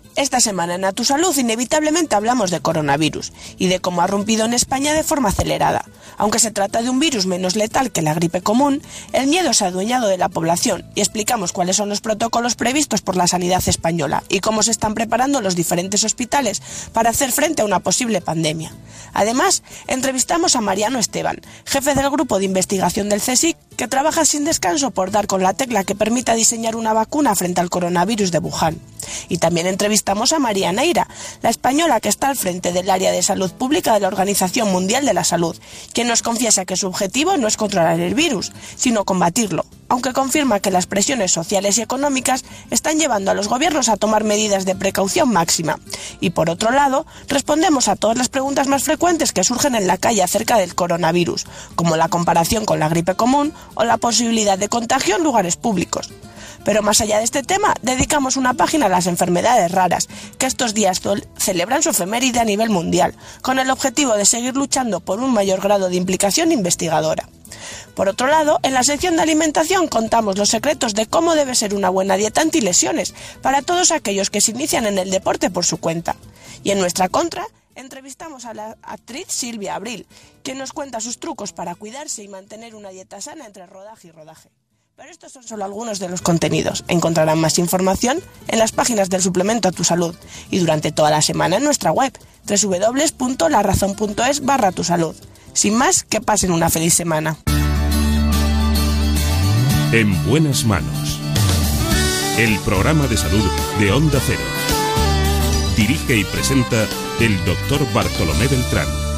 Esta semana en A Tu Salud inevitablemente hablamos de coronavirus y de cómo ha rompido en España de forma acelerada. Aunque se trata de un virus menos letal que la gripe común, el miedo se ha adueñado de la población y explicamos cuáles son los protocolos previstos por la sanidad española y cómo se están preparando los diferentes hospitales para hacer frente a una posible pandemia. Además, entrevistamos a Mariano Esteban, jefe del grupo de investigación del CSIC, que trabaja sin descanso por dar con la tecla que permita diseñar una vacuna frente al coronavirus de Wuhan. Y también entrevistamos a María Neira, la española que está al frente del área de salud pública de la Organización Mundial de la Salud, quien nos confiesa que su objetivo no es controlar el virus, sino combatirlo, aunque confirma que las presiones sociales y económicas están llevando a los gobiernos a tomar medidas de precaución máxima. Y por otro lado, respondemos a todas las preguntas más frecuentes que surgen en la calle acerca del coronavirus, como la comparación con la gripe común o la posibilidad de contagio en lugares públicos. Pero más allá de este tema, dedicamos una página a las enfermedades raras, que estos días celebran su efeméride a nivel mundial, con el objetivo de seguir luchando por un mayor grado de implicación investigadora. Por otro lado, en la sección de alimentación contamos los secretos de cómo debe ser una buena dieta antilesiones para todos aquellos que se inician en el deporte por su cuenta. Y en nuestra contra, entrevistamos a la actriz Silvia Abril, quien nos cuenta sus trucos para cuidarse y mantener una dieta sana entre rodaje y rodaje. Pero estos son solo algunos de los contenidos. Encontrarán más información en las páginas del suplemento a tu salud y durante toda la semana en nuestra web www.larazón.es barra tu salud. Sin más, que pasen una feliz semana. En buenas manos. El programa de salud de Onda Cero. Dirige y presenta el doctor Bartolomé Beltrán.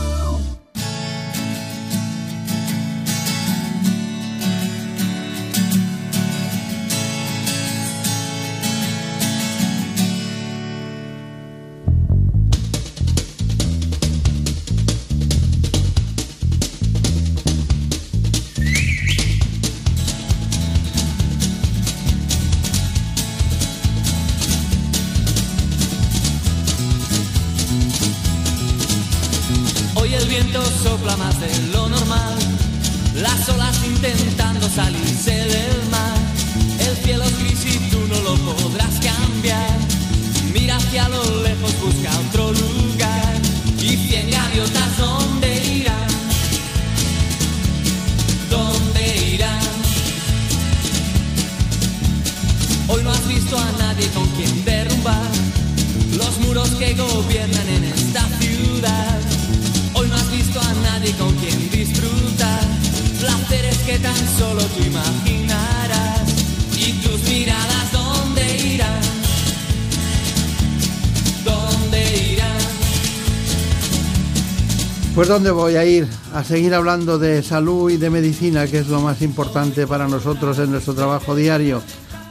¿Dónde voy a ir? A seguir hablando de salud y de medicina, que es lo más importante para nosotros en nuestro trabajo diario.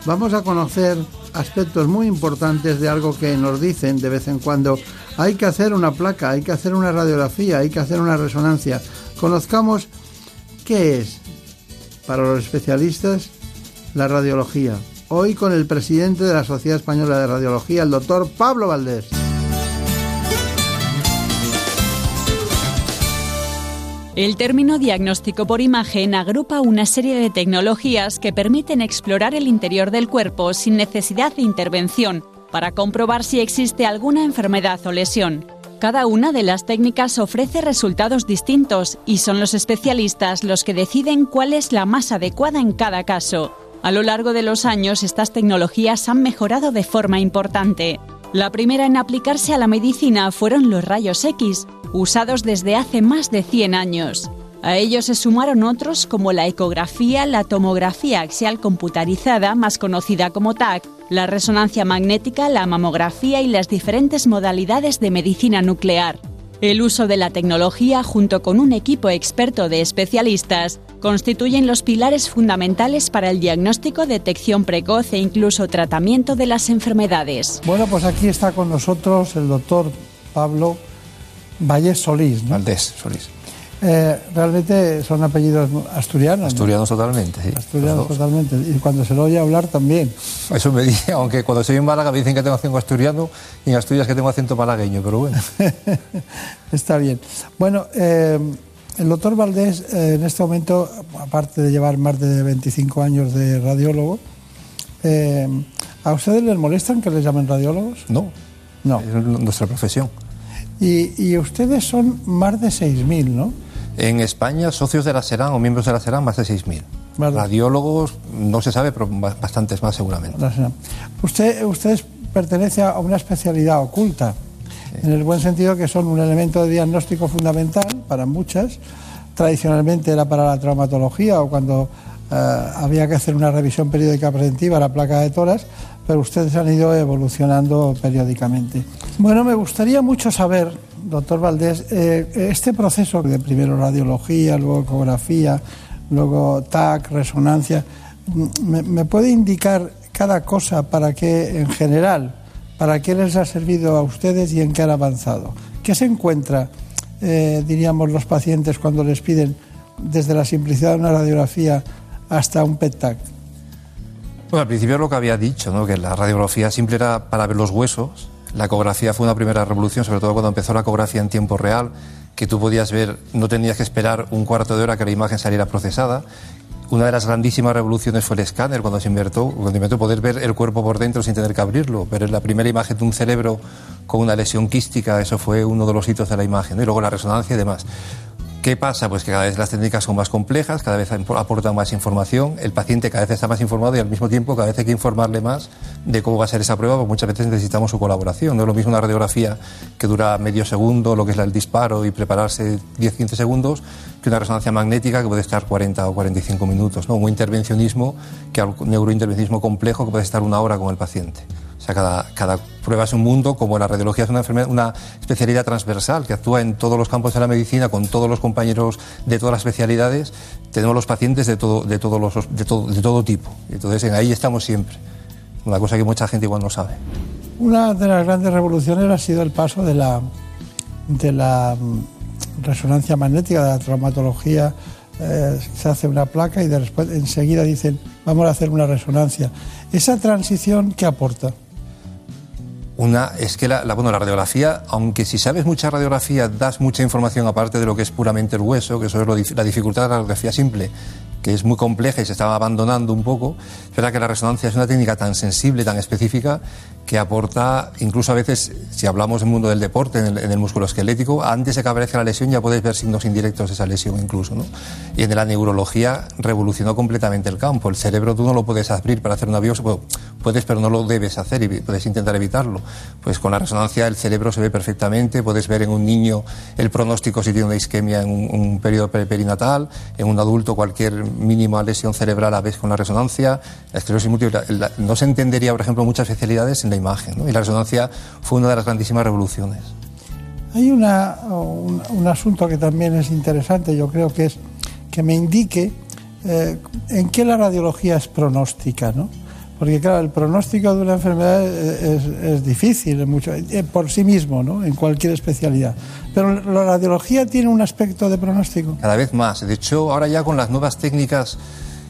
Vamos a conocer aspectos muy importantes de algo que nos dicen de vez en cuando. Hay que hacer una placa, hay que hacer una radiografía, hay que hacer una resonancia. Conozcamos qué es, para los especialistas, la radiología. Hoy con el presidente de la Sociedad Española de Radiología, el doctor Pablo Valdés. El término diagnóstico por imagen agrupa una serie de tecnologías que permiten explorar el interior del cuerpo sin necesidad de intervención para comprobar si existe alguna enfermedad o lesión. Cada una de las técnicas ofrece resultados distintos y son los especialistas los que deciden cuál es la más adecuada en cada caso. A lo largo de los años estas tecnologías han mejorado de forma importante. La primera en aplicarse a la medicina fueron los rayos X, usados desde hace más de 100 años. A ellos se sumaron otros como la ecografía, la tomografía axial computarizada, más conocida como TAC, la resonancia magnética, la mamografía y las diferentes modalidades de medicina nuclear. El uso de la tecnología junto con un equipo experto de especialistas constituyen los pilares fundamentales para el diagnóstico, detección precoz e incluso tratamiento de las enfermedades. Bueno, pues aquí está con nosotros el doctor Pablo Vallés Solís. ¿no? Valdés Solís. Eh, realmente son apellidos asturianos. Asturianos totalmente, sí. Asturianos totalmente. Y cuando se lo oye hablar también. Eso me dice, aunque cuando soy en Málaga me dicen que tengo acento asturiano y en Asturias que tengo acento malagueño, pero bueno. Está bien. Bueno, eh, el doctor Valdés eh, en este momento, aparte de llevar más de 25 años de radiólogo, eh, ¿a ustedes les molestan que les llamen radiólogos? No. No. Es nuestra profesión. Y, y ustedes son más de 6.000, ¿no? En España, socios de la SERAN o miembros de la SERAN, más de 6.000. Vale. Radiólogos, no se sabe, pero ba- bastantes más seguramente. Usted, ustedes pertenece a una especialidad oculta, en el buen sentido que son un elemento de diagnóstico fundamental para muchas. Tradicionalmente era para la traumatología o cuando eh, había que hacer una revisión periódica preventiva, la placa de toras, pero ustedes han ido evolucionando periódicamente. Bueno, me gustaría mucho saber, doctor Valdés, eh, este proceso de primero radiología, luego ecografía, luego TAC, resonancia, ¿me, puede indicar cada cosa para qué, en general, para qué les ha servido a ustedes y en qué han avanzado? ¿Qué se encuentra, eh, diríamos, los pacientes cuando les piden desde la simplicidad de una radiografía hasta un PET-TAC? Bueno, al principio lo que había dicho, ¿no? que la radiografía simple era para ver los huesos, La ecografía fue una primera revolución, sobre todo cuando empezó la ecografía en tiempo real, que tú podías ver, no tenías que esperar un cuarto de hora que la imagen saliera procesada. Una de las grandísimas revoluciones fue el escáner, cuando se inventó, cuando inventó poder ver el cuerpo por dentro sin tener que abrirlo. Pero la primera imagen de un cerebro con una lesión quística, eso fue uno de los hitos de la imagen. Y luego la resonancia y demás. ¿Qué pasa? Pues que cada vez las técnicas son más complejas, cada vez aportan más información, el paciente cada vez está más informado y al mismo tiempo cada vez hay que informarle más de cómo va a ser esa prueba, porque muchas veces necesitamos su colaboración. No es lo mismo una radiografía que dura medio segundo, lo que es el disparo y prepararse 10-15 segundos, que una resonancia magnética que puede estar 40 o 45 minutos, ¿no? un intervencionismo, que un neurointervencionismo complejo que puede estar una hora con el paciente. O sea, cada, prueba es un mundo, como la radiología es una, una especialidad transversal que actúa en todos los campos de la medicina, con todos los compañeros de todas las especialidades. Tenemos los pacientes de todo, de todos los, de todo, de todo tipo. Entonces, en ahí estamos siempre. Una cosa que mucha gente igual no sabe. Una de las grandes revoluciones ha sido el paso de la, de la mm, resonancia magnética, de la traumatología. Eh, se hace una placa y después enseguida dicen, vamos a hacer una resonancia. ¿Esa transición qué aporta? Una es que la, bueno, la radiografía, aunque si sabes mucha radiografía, das mucha información aparte de lo que es puramente el hueso, que eso es la dificultad de la radiografía simple, que es muy compleja y se estaba abandonando un poco, es verdad que la resonancia es una técnica tan sensible, tan específica, que aporta, incluso a veces, si hablamos del mundo del deporte, en el, músculo esquelético, antes de que aparezca la lesión ya puedes ver signos indirectos de esa lesión incluso. ¿no? Y en la neurología revolucionó completamente el campo. El cerebro tú no lo puedes abrir para hacer una biopsia, puedes, pero no lo debes hacer y puedes intentar evitarlo. Pues con la resonancia el cerebro se ve perfectamente, puedes ver en un niño el pronóstico si tiene una isquemia en un, periodo perinatal, en un adulto cualquier mínima lesión cerebral a vez con la resonancia, la esclerosis múltiple. no se entendería, por ejemplo, muchas especialidades en la imagen. Y la resonancia fue una de las grandísimas revoluciones. Hay una, un, asunto que también es interesante, yo creo que es que me indique eh, en qué la radiología es pronóstica, ¿no? Porque claro, el pronóstico de una enfermedad es, es difícil mucho, eh, por sí mismo, ¿no? En cualquier especialidad. Pero la radiología tiene un aspecto de pronóstico. Cada vez más. De hecho, ahora ya con las nuevas técnicas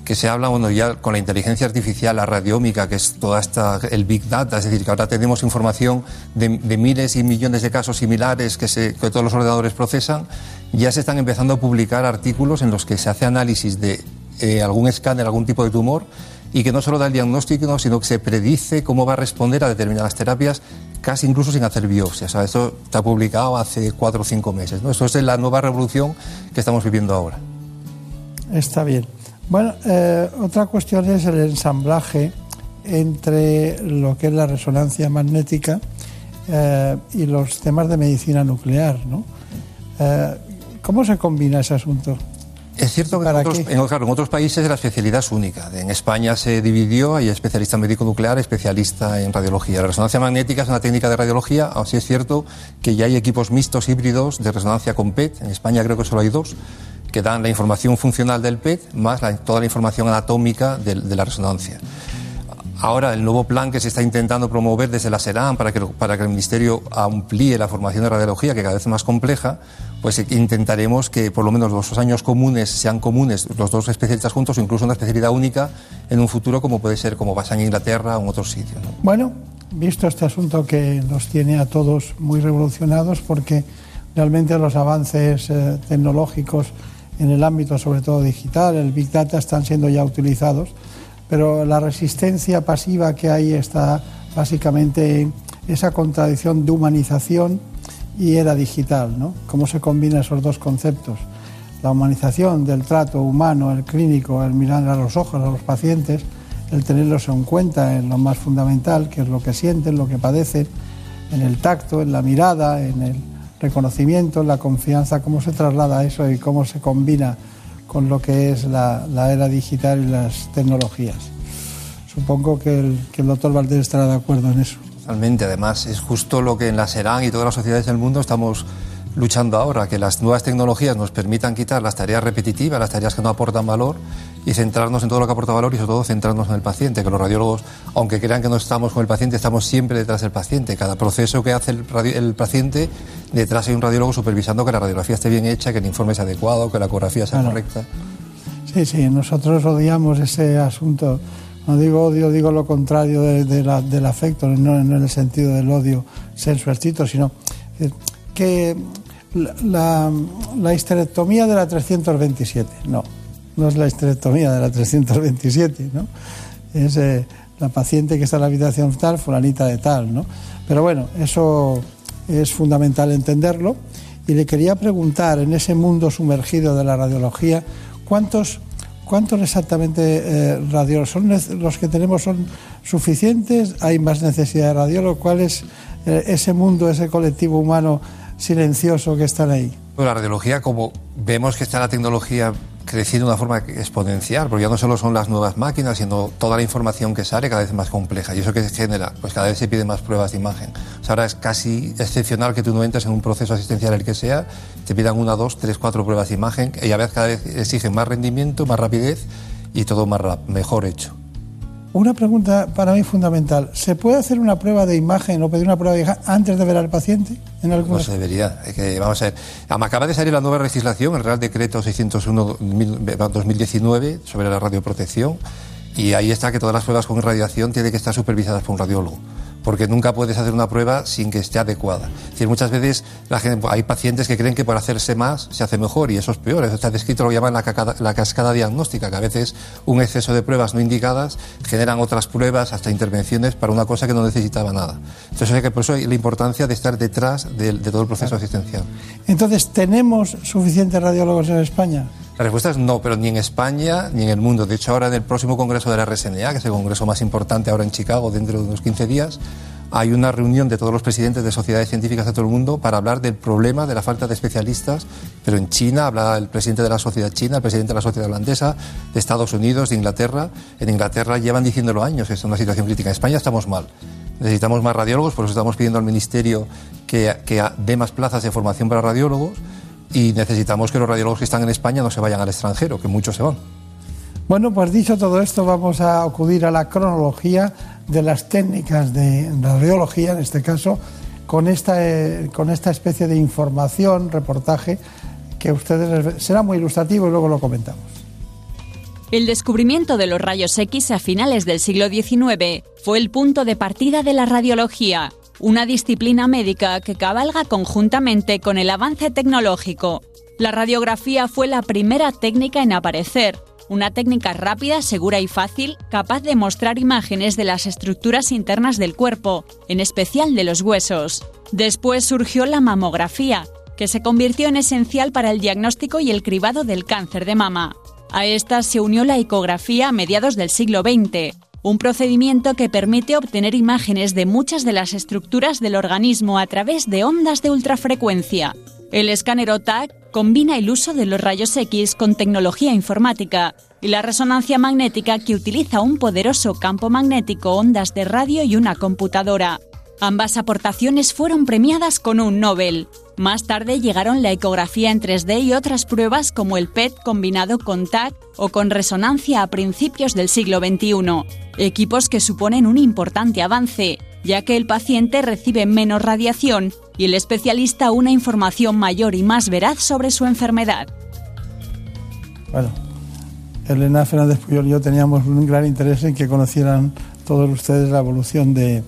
que se habla, bueno, ya con la inteligencia artificial, la radiómica, que es toda esta, el Big Data, es decir, que ahora tenemos información de, miles y millones de casos similares que, se, que todos los ordenadores procesan, ya se están empezando a publicar artículos en los que se hace análisis de eh, algún escáner, algún tipo de tumor, y que no solo da el diagnóstico, sino que se predice cómo va a responder a determinadas terapias, casi incluso sin hacer biopsias. esto está publicado hace cuatro o cinco meses. ¿no? Esto es la nueva revolución que estamos viviendo ahora. Está bien. Bueno, eh, otra cuestión es el ensamblaje entre lo que es la resonancia magnética eh, y los temas de medicina nuclear. ¿no? Eh, ¿Cómo se combina ese asunto? Es cierto que en otros, en, otros, países la especialidad es única. En España se dividió, hay especialista en médico nuclear, especialista en radiología. La resonancia magnética es una técnica de radiología, así es cierto que ya hay equipos mixtos híbridos de resonancia con PET. En España creo que solo hay dos que dan la información funcional del PET más toda la información anatómica de, la resonancia. Ahora, el nuevo plan que se está intentando promover desde la SERAM para que, para que el Ministerio amplíe la formación de radiología, que cada vez es más compleja, pues intentaremos que por lo menos los dos años comunes sean comunes, los dos especialistas juntos, incluso una especialidad única en un futuro, como puede ser como pasa en Inglaterra o en otros sitios. Bueno, visto este asunto que nos tiene a todos muy revolucionados, porque realmente los avances eh, tecnológicos en el ámbito sobre todo digital, el Big Data están siendo ya utilizados, pero la resistencia pasiva que hay está básicamente en esa contradicción de humanización y era digital, ¿no? ¿Cómo se combinan esos dos conceptos? La humanización del trato humano, el clínico, el mirar a los ojos a los pacientes, el tenerlos en cuenta en lo más fundamental, que es lo que sienten, lo que padecen, en el tacto, en la mirada, en el reconocimiento, la confianza, cómo se traslada eso y cómo se combina con lo que es la, era digital y las tecnologías. Supongo que el, que el doctor Valdés estará de acuerdo en eso. Totalmente, además es justo lo que en la SERAN y todas las sociedades del mundo estamos luchando ahora, que las nuevas tecnologías nos permitan quitar las tareas repetitivas, las tareas que no aportan valor y centrarnos en todo lo que aporta valor y sobre todo centrarnos en el paciente, que los radiólogos, aunque crean que no estamos con el paciente, estamos siempre detrás del paciente. Cada proceso que hace el, paciente, detrás hay un radiólogo supervisando que la radiografía esté bien hecha, que el informe sea adecuado, que la ecografía sea correcta. Sí, sí, nosotros odiamos ese asunto No digo odio, digo lo contrario del afecto, no, en el sentido del odio sensualcito, sino que la, la, histerectomía de la 327, no, no es la histerectomía de la 327, ¿no? Es eh, la paciente que está en la habitación tal, fulanita de tal, ¿no? Pero bueno, eso es fundamental entenderlo. Y le quería preguntar, en ese mundo sumergido de la radiología, ¿cuántos ¿Cuántos exactamente eh, son los que tenemos son suficientes? ¿Hay más necesidad de radiólogos? ¿Cuál es eh, ese mundo, ese colectivo humano silencioso que están ahí? Pues la radiología, como vemos que está la tecnología creciendo de una forma exponencial, porque ya no solo son las nuevas máquinas, sino toda la información que sale cada vez más compleja. ¿Y eso que genera? Pues cada vez se piden más pruebas de imagen. ahora es casi excepcional que tú no entres en un proceso asistencial el que sea, te pidan una, dos, tres, cuatro pruebas de imagen, y a veces cada vez exigen más rendimiento, más rapidez y todo más mejor hecho. Una pregunta para mí fundamental. ¿Se puede hacer una prueba de imagen o pedir una prueba de imagen antes de ver al paciente? En no se debería. Que, vamos a ver. Acaba de salir la nueva legislación, el Real Decreto 601-2019 sobre la radioprotección, y ahí está que todas las pruebas con radiación tienen que estar supervisadas por un radiólogo porque nunca puedes hacer una prueba sin que esté adecuada. Es decir, muchas veces la gente, hay pacientes que creen que por hacerse más se hace mejor y eso es peor. Eso está descrito, lo llaman la, la cascada diagnóstica, que a veces un exceso de pruebas no indicadas generan otras pruebas, hasta intervenciones para una cosa que no necesitaba nada. Entonces, por eso hay la importancia de estar detrás de, de todo el proceso asistencial. Entonces, ¿tenemos suficientes radiólogos en España? La respuesta es no, pero ni en España ni en el mundo. De hecho, ahora en el próximo congreso de la RSNA, que es el congreso más importante ahora en Chicago, dentro de unos 15 días, hay una reunión de todos los presidentes de sociedades científicas de todo el mundo para hablar del problema de la falta de especialistas. Pero en China habla el presidente de la sociedad china, el presidente de la sociedad holandesa, de Estados Unidos, de Inglaterra. En Inglaterra llevan diciéndolo años es una situación crítica. En España estamos mal. Necesitamos más radiólogos, por eso estamos pidiendo al Ministerio que, que dé más plazas de formación para radiólogos y necesitamos que los radiólogos que están en España no se vayan al extranjero, que muchos se van. Bueno, pues dicho todo esto, vamos a acudir a la cronología de las técnicas de radiología, en este caso, con esta, eh, con esta especie de información, reportaje, que ustedes será muy ilustrativo y luego lo comentamos. El descubrimiento de los rayos X a finales del siglo XIX fue el punto de partida de la radiología una disciplina médica que cabalga conjuntamente con el avance tecnológico. La radiografía fue la primera técnica en aparecer, una técnica rápida, segura y fácil, capaz de mostrar imágenes de las estructuras internas del cuerpo, en especial de los huesos. Después surgió la mamografía, que se convirtió en esencial para el diagnóstico y el cribado del cáncer de mama. A esta se unió la ecografía a mediados del siglo XX, un procedimiento que permite obtener imágenes de muchas de las estructuras del organismo a través de ondas de ultrafrecuencia. El escáner OTAC combina el uso de los rayos X con tecnología informática y la resonancia magnética que utiliza un poderoso campo magnético, ondas de radio y una computadora. Ambas aportaciones fueron premiadas con un Nobel. Más tarde llegaron la ecografía en 3D y otras pruebas como el PET combinado con TAC o con resonancia a principios del siglo XXI. Equipos que suponen un importante avance, ya que el paciente recibe menos radiación y el especialista una información mayor y más veraz sobre su enfermedad. Bueno, Elena Fernández Puyol y yo teníamos un gran interés en que conocieran todos ustedes la evolución de,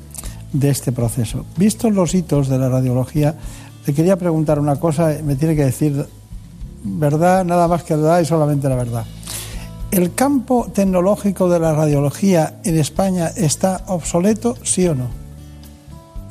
de este proceso. Vistos los hitos de la radiología, le quería preguntar una cosa, me tiene que decir verdad, nada más que verdad y solamente la verdad. ¿El campo tecnológico de la radiología en España está obsoleto, sí o no?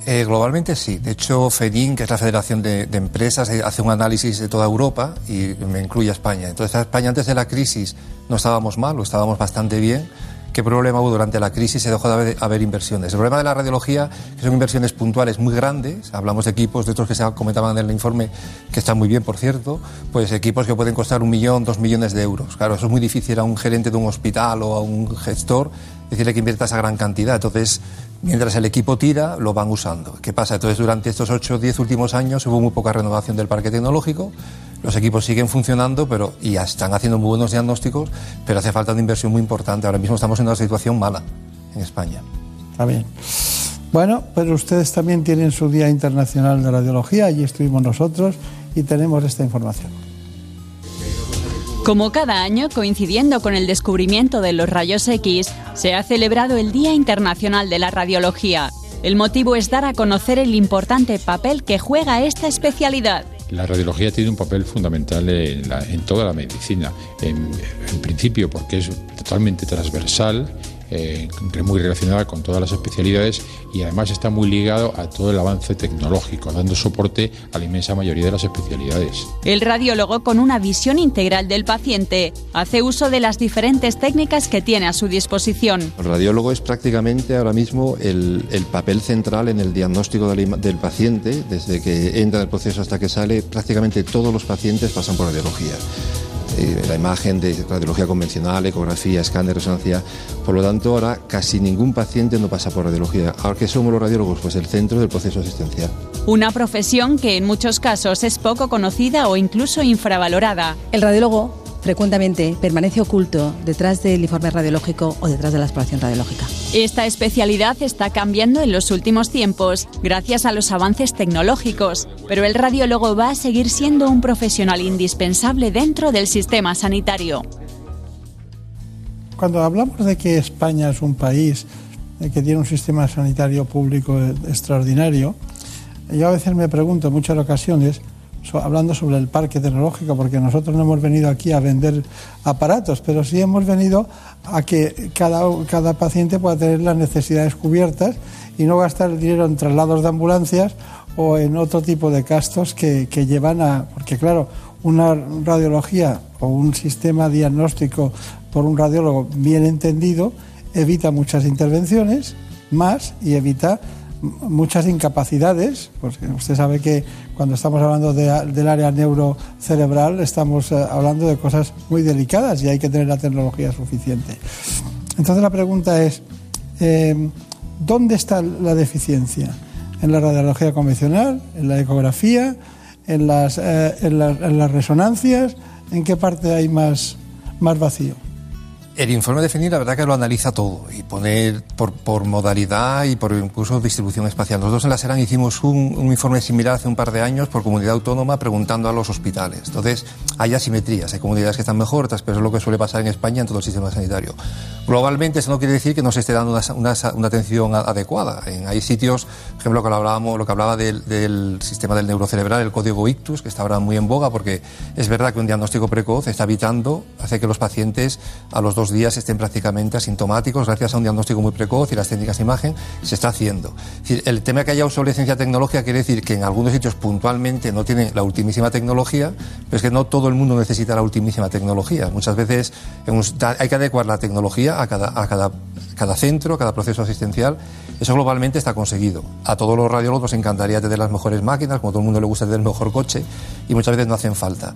Eh, globalmente sí. De hecho, FEDIN, que es la Federación de, de, Empresas, eh, hace un análisis de toda Europa y me incluye a España. Entonces, a España antes de la crisis no estábamos mal, o estábamos bastante bien ¿Qué problema hubo durante la crisis? Se dejó de haber, inversiones. El problema de la radiología, que son inversiones puntuales muy grandes, hablamos de equipos, de otros que se comentaban en el informe, que están muy bien, por cierto, pues equipos que pueden costar un millón, dos millones de euros. Claro, eso es muy difícil a un gerente de un hospital o a un gestor decirle que invierta esa gran cantidad. Entonces, mientras el equipo tira, lo van usando. ¿Qué pasa? Entonces, durante estos 8 o 10 últimos años hubo muy poca renovación del parque tecnológico. Los equipos siguen funcionando pero, y están haciendo muy buenos diagnósticos, pero hace falta una inversión muy importante. Ahora mismo estamos en una situación mala en España. Está bien. Bueno, pero ustedes también tienen su Día Internacional de Radiología, allí estuvimos nosotros y tenemos esta información. Como cada año, coincidiendo con el descubrimiento de los rayos X, se ha celebrado el Día Internacional de la Radiología. El motivo es dar a conocer el importante papel que juega esta especialidad. La radiología tiene un papel fundamental en, toda la medicina. En principio porque es totalmente transversal, eh, muy relacionada con todas las especialidades y además está muy ligado a todo el avance tecnológico, dando soporte a la inmensa mayoría de las especialidades. El radiólogo, con una visión integral del paciente, hace uso de las diferentes técnicas que tiene a su disposición. El radiólogo es prácticamente ahora mismo el, el papel central en el diagnóstico del, del paciente, desde que entra en el proceso hasta que sale, prácticamente todos los pacientes pasan por radiología. Eh, la imagen de radiología convencional, ecografía, escáner, resonancia. Por lo tanto, ahora casi ningún paciente no pasa por radiología. Ahora que somos los radiólogos, pues el centro del proceso asistencial. Una profesión que en muchos casos es poco conocida o incluso infravalorada. El radiólogo frecuentemente permanece oculto detrás del informe radiológico o detrás de la exploración radiológica. Esta especialidad está cambiando en los últimos tiempos gracias a los avances tecnológicos, pero el radiólogo va a seguir siendo un profesional indispensable dentro del sistema sanitario. Cuando hablamos de que España es un país eh, que tiene un sistema sanitario público eh, extraordinario, yo a veces me pregunto en muchas ocasiones, hablando sobre el parque tecnológico, porque nosotros no hemos venido aquí a vender aparatos, pero sí hemos venido a que cada, cada paciente pueda tener las necesidades cubiertas y no gastar el dinero en traslados de ambulancias o en otro tipo de gastos que, que llevan a... Porque claro, una radiología o un sistema diagnóstico por un radiólogo bien entendido evita muchas intervenciones más y evita muchas incapacidades, porque usted sabe que cuando estamos hablando de- del área neurocerebral estamos eh, hablando de cosas muy delicadas y hay que tener la tecnología suficiente. Entonces la pregunta es, eh, ¿dónde está la deficiencia? ¿En la radiología convencional? ¿En la ecografía? ¿En las, eh, en la- en las resonancias? ¿En qué parte hay más, más vacío? El informe de FENI la verdad que lo analiza todo y pone por, modalidad y por incluso distribución espacial. Nosotros en la SERAN hicimos un, informe similar hace un par de años por comunidad autónoma preguntando a los hospitales. Entonces hay asimetrías, hay comunidades que están mejor, otras, pero es lo que suele pasar en España en todo el sistema sanitario. Globalmente eso no quiere decir que no se esté dando una, atención adecuada. En- hay sitios, por ejemplo, lo que hablábamos, lo que hablaba del, del sistema del neurocerebral, el código ictus, que está ahora muy en boga porque es verdad que un diagnóstico precoz está evitando, hace que los pacientes a los dos días estén prácticamente asintomáticos gracias a un diagnóstico muy precoz y las técnicas de imagen se está haciendo. Es decir, el tema que haya obsolescencia tecnológica quiere decir que en algunos sitios puntualmente no tienen la ultimísima tecnología, pero es que no todo el mundo necesita la ultimísima tecnología. Muchas veces hay que adecuar la tecnología a cada, a cada, cada centro, a cada proceso asistencial. Eso globalmente está conseguido. A todos los radiólogos nos encantaría tener las mejores máquinas, como a todo el mundo le gusta tener el mejor coche, y muchas veces no hacen falta.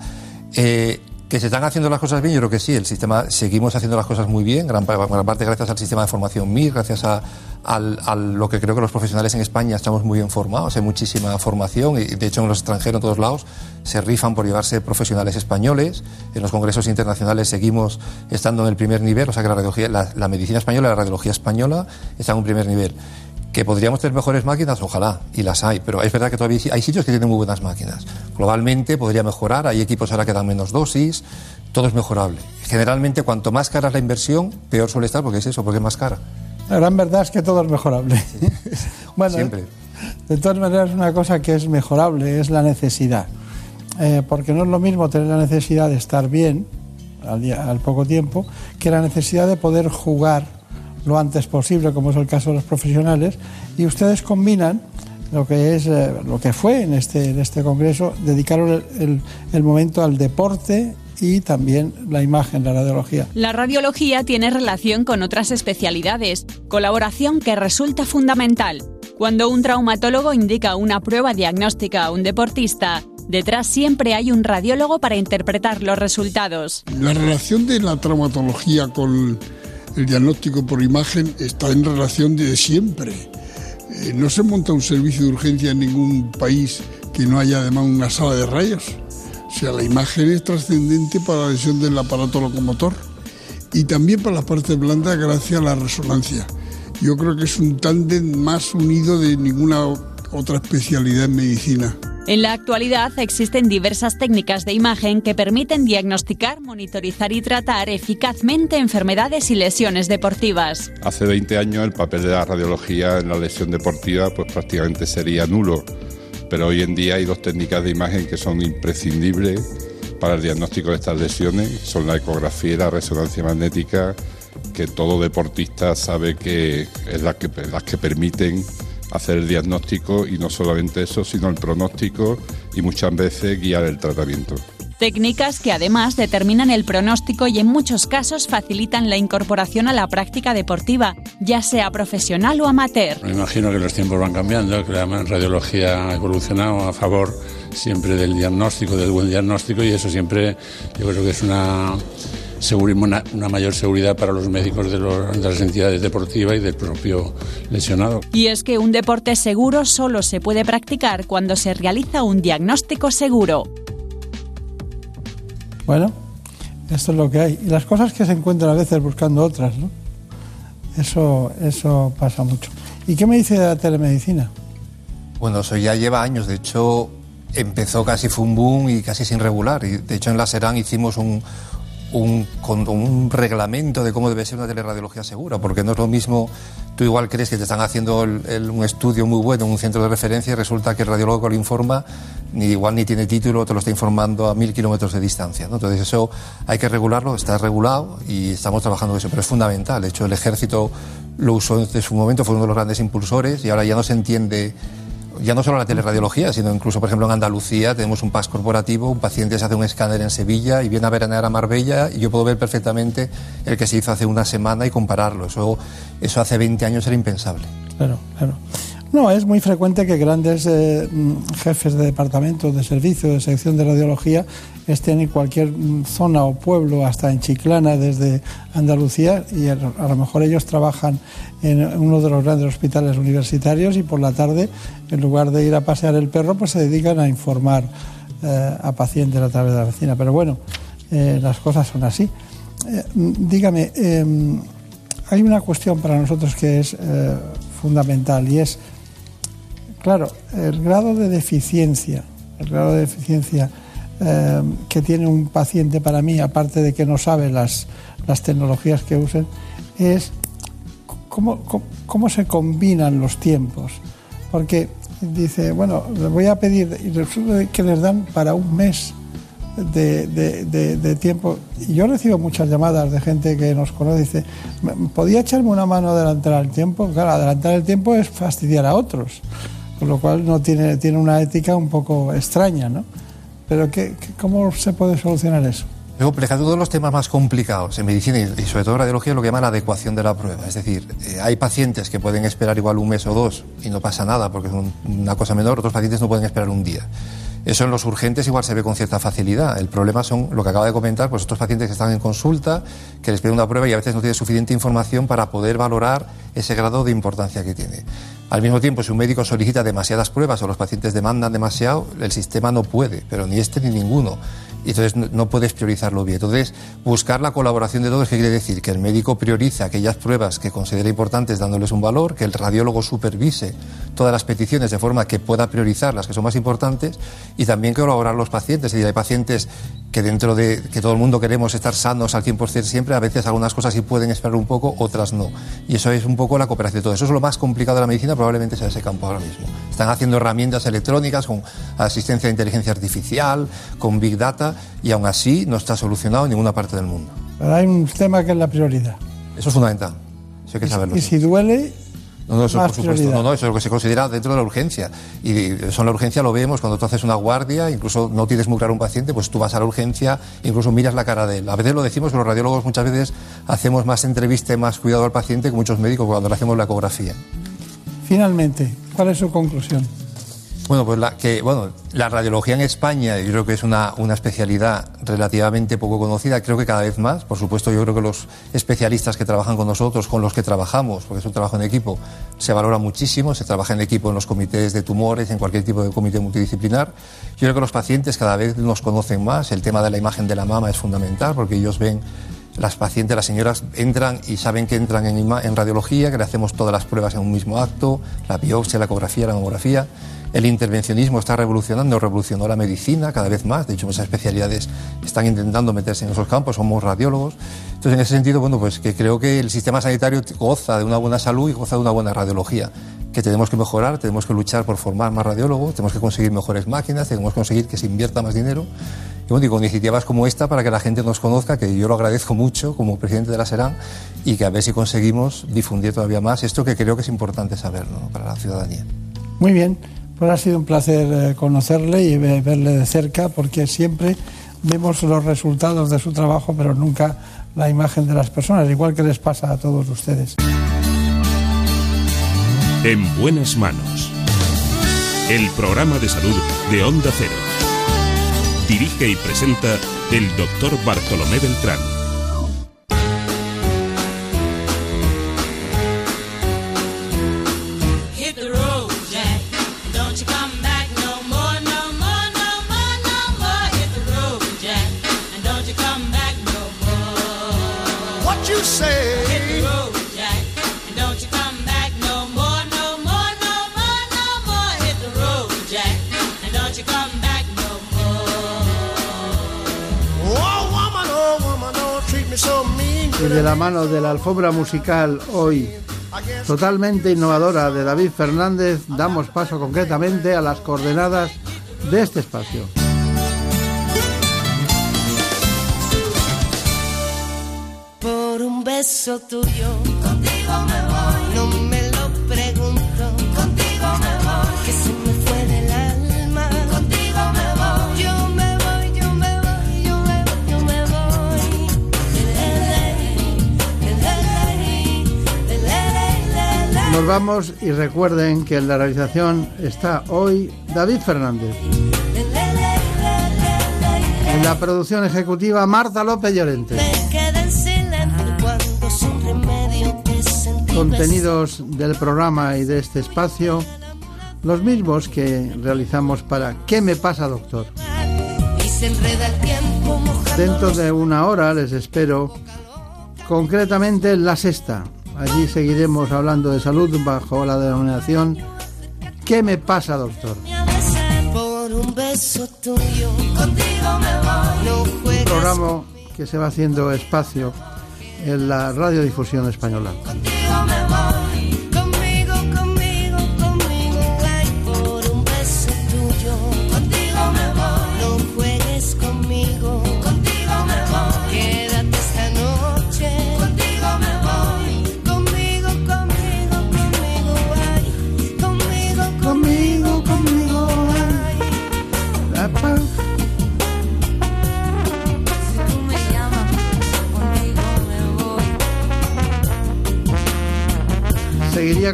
Eh, que se están haciendo las cosas bien, yo creo que sí. El sistema, seguimos haciendo las cosas muy bien, gran, gran parte gracias al sistema de formación MIR, gracias a, al- lo que creo que los profesionales en España estamos muy bien formados, hay muchísima formación y de hecho en los extranjeros, en todos lados, se rifan por llevarse profesionales españoles. En los congresos internacionales seguimos estando en el primer nivel, o sea que la, radiología, la, la medicina española, la radiología española está en un primer nivel. Que podríamos tener mejores máquinas, ojalá, y las hay, pero es verdad que todavía hay sitios que tienen muy buenas máquinas. Globalmente podría mejorar, hay equipos ahora que dan menos dosis, todo es mejorable. Generalmente, cuanto más cara es la inversión, peor suele estar, porque es eso, porque es más cara. La gran verdad es que todo es mejorable. bueno, Siempre. de todas maneras, una cosa que es mejorable es la necesidad. Eh, porque no es lo mismo tener la necesidad de estar bien al, día- al poco tiempo que la necesidad de poder jugar lo antes posible, como es el caso de los profesionales, y ustedes combinan lo que es eh, lo que fue en este, en este congreso, dedicaron el, el- el momento al deporte y también la imagen, la radiología. La radiología tiene relación con otras especialidades, colaboración que resulta fundamental. Cuando un traumatólogo indica una prueba diagnóstica a un deportista, detrás siempre hay un radiólogo para interpretar los resultados. La relación de la traumatología con el diagnóstico por imagen está en relación de siempre. Eh, no se monta un servicio de urgencia en ningún país que no haya además una sala de rayos. O sea, la imagen es trascendente para la lesión del aparato locomotor y también para las partes blandas gracias a la resonancia. Yo creo que es un tándem más unido de ninguna otra especialidad en medicina. En la actualidad existen diversas técnicas de imagen que permiten diagnosticar, monitorizar y tratar eficazmente enfermedades y lesiones deportivas. Hace 20 años el papel de la radiología en la lesión deportiva pues prácticamente sería nulo, pero hoy en día hay dos técnicas de imagen que son imprescindibles para el diagnóstico de estas lesiones, son la ecografía y la resonancia magnética, que todo deportista sabe que es las que, las que permiten hacer el diagnóstico y no solamente eso, sino el pronóstico y muchas veces guiar el tratamiento. Técnicas que además determinan el pronóstico y en muchos casos facilitan la incorporación a la práctica deportiva, ya sea profesional o amateur. Me imagino que los tiempos van cambiando, que la radiología ha evolucionado a favor siempre del diagnóstico, del buen diagnóstico y eso siempre yo creo que es una una, una mayor seguridad para los médicos de, de las entidades deportivas y del propio lesionado. Y es que un deporte seguro solo se puede practicar cuando se realiza un diagnóstico seguro. Bueno, esto es lo que hay. Y las cosas que se encuentran a veces buscando otras, ¿no? Eso, eso pasa mucho. ¿Y qué me dice de la telemedicina? Bueno, eso ya lleva años. De hecho, empezó casi fue un boom y casi sin regular. Y de hecho en la Serán hicimos un, un, reglamento de cómo debe ser una teleradiología segura, porque no es lo mismo, tú igual crees que te están haciendo un estudio muy bueno en un centro de referencia y resulta que el radiólogo que lo informa ni igual ni tiene título, te lo está informando a mil kilómetros de distancia. Entonces eso hay que regularlo, está regulado y estamos trabajando en eso, pero es fundamental. De hecho, el ejército lo usó en su momento, fue uno de los grandes impulsores y ahora ya no se entiende ya no solo la teleradiología, sino incluso, por ejemplo, en Andalucía tenemos un PAS corporativo, un paciente se hace un escáner en Sevilla y viene a veranear a Marbella y yo puedo ver perfectamente el que se hizo hace una semana y compararlo. Eso, eso hace 20 años era impensable. Claro, claro. No, es muy frecuente que grandes eh, mm, jefes de departamento, de servicio, de sección de radiología estén en cualquier mm, zona o pueblo, hasta en Chiclana, desde Andalucía, y a lo mejor ellos trabajan en uno de los grandes hospitales universitarios y por la tarde, en lugar de ir a pasear el perro, pues se dedican a informar eh, a pacientes a través de la vecina. Pero bueno, eh, las cosas son así. Mm, dígame, em, hay una cuestión para nosotros que es fundamental y es Claro, el grado de deficiencia, el grado de deficiencia eh, que tiene un paciente para mí, aparte de que no sabe las, las tecnologías que usen, es cómo, cómo, se combinan los tiempos. Porque dice, bueno, le voy a pedir, y resulta que les dan para un mes de, de, tiempo. Y yo recibo muchas llamadas de gente que nos conoce dice, ¿podía echarme una mano adelantar el tiempo? Claro, adelantar el tiempo es fastidiar a otros con lo cual no tiene, tiene una ética un poco extraña, ¿no? Pero ¿qué, cómo se puede solucionar eso? Complicado. Uno de los temas más complicados en medicina y sobre todo en radiología es lo que llaman la adecuación de la prueba. Es decir, eh, hay pacientes que pueden esperar igual un mes o dos y no pasa nada porque es una cosa menor, otros pacientes no pueden esperar un día. Eso en los urgentes igual se ve con cierta facilidad. El problema son lo que acaba de comentar, pues estos pacientes que están en consulta, que les piden una prueba y a veces no tienen suficiente información para poder valorar ese grado de importancia que tiene. Al mismo tiempo, si un médico solicita demasiadas pruebas o los pacientes demandan demasiado, el sistema no puede, pero ni este ni ninguno entonces no puedes priorizarlo bien. Entonces, buscar la colaboración de todos, ¿qué quiere decir? Que el médico priorice aquellas pruebas que considera importantes dándoles un valor, que el radiólogo supervise todas las peticiones de forma que pueda priorizar las que son más importantes y también colaborar los pacientes. Es decir, hay pacientes que dentro de que todo el mundo queremos estar sanos al 100% siempre, a veces algunas cosas sí pueden esperar un poco, otras no. Y eso es un poco la cooperación de todo. Eso es lo más complicado de la medicina, probablemente sea ese campo ahora mismo. Están haciendo herramientas electrónicas con asistencia de inteligencia artificial, con Big Data, y aún así no está solucionado en ninguna parte del mundo. Pero hay un tema que es la prioridad. Eso es fundamental. Eso hay que saberlo. Y si duele, no, no, eso por supuesto. No, no, eso es lo que se considera dentro de la urgencia. Y eso en la urgencia lo vemos cuando tú haces una guardia, incluso no tienes muy claro un paciente, pues tú vas a la urgencia, incluso miras la cara de él. A veces lo decimos, los radiólogos muchas veces hacemos más entrevista y más cuidado al paciente que muchos médicos cuando le hacemos la ecografía. Finalmente, ¿cuál es su conclusión? Bueno, pues la, que, bueno, la radiología en España yo creo que es una, especialidad relativamente poco conocida, creo que cada vez más. Por supuesto, yo creo que los especialistas que trabajan con nosotros, con los que trabajamos, porque es un trabajo en equipo, se valora muchísimo, se trabaja en equipo en los comités de tumores, en cualquier tipo de comité multidisciplinar. Yo creo que los pacientes cada vez nos conocen más, el tema de la imagen de la mama es fundamental porque ellos ven las pacientes, las señoras entran y saben que entran en, en radiología, que le hacemos todas las pruebas en un mismo acto, la biopsia, la ecografía, la mamografía El intervencionismo está revolucionando, revolucionó la medicina cada vez más. De hecho, muchas especialidades están intentando meterse en esos campos, somos radiólogos. Entonces, en ese sentido, bueno, pues que creo que el sistema sanitario goza de una buena salud y goza de una buena radiología que tenemos que mejorar, tenemos que luchar por formar más radiólogos, tenemos que conseguir mejores máquinas, tenemos que conseguir que se invierta más dinero. Y bueno, y con iniciativas como esta para que la gente nos conozca, que yo lo agradezco mucho como presidente de la SERAN, y que a ver si conseguimos difundir todavía más esto que creo que es importante saber ¿no? para la ciudadanía. Muy bien, pues ha sido un placer eh, conocerle y ve- verle de cerca, porque siempre vemos los resultados de su trabajo, pero nunca la imagen de las personas, igual que les pasa a todos ustedes. En buenas manos. El programa de salud de Onda Cero. Dirige y presenta el doctor Bartolomé Beltrán. Mano de la alfombra musical hoy totalmente innovadora de David Fernández, damos paso concretamente a las coordenadas de este espacio. Por un beso tuyo, contigo me voy. Nos vamos y recuerden que en la realización está hoy David Fernández. En la producción ejecutiva Marta López Llorente. Contenidos del programa y de este espacio, los mismos que realizamos para ¿Qué me pasa, doctor? Dentro de una hora les espero, concretamente en la sexta. Allí seguiremos hablando de salud bajo la denominación ¿Qué me pasa, doctor? por un beso tuyo. Contigo me voy. No Un juegues programa que se va haciendo espacio en la radiodifusión española. contigo me voy.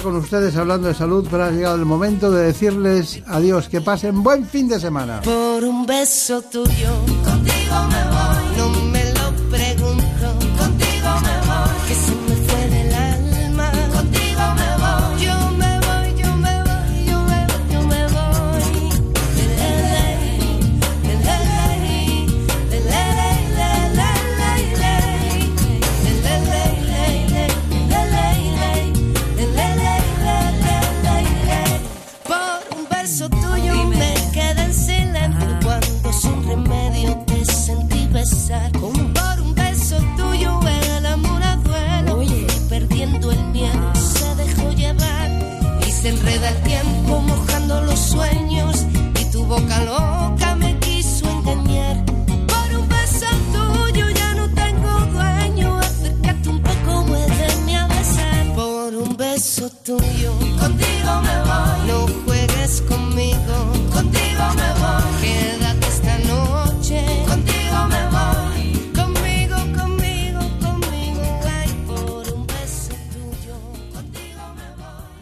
Con ustedes hablando de salud, pero ha llegado el momento de decirles adiós, que pasen buen fin de semana. Por un beso tuyo.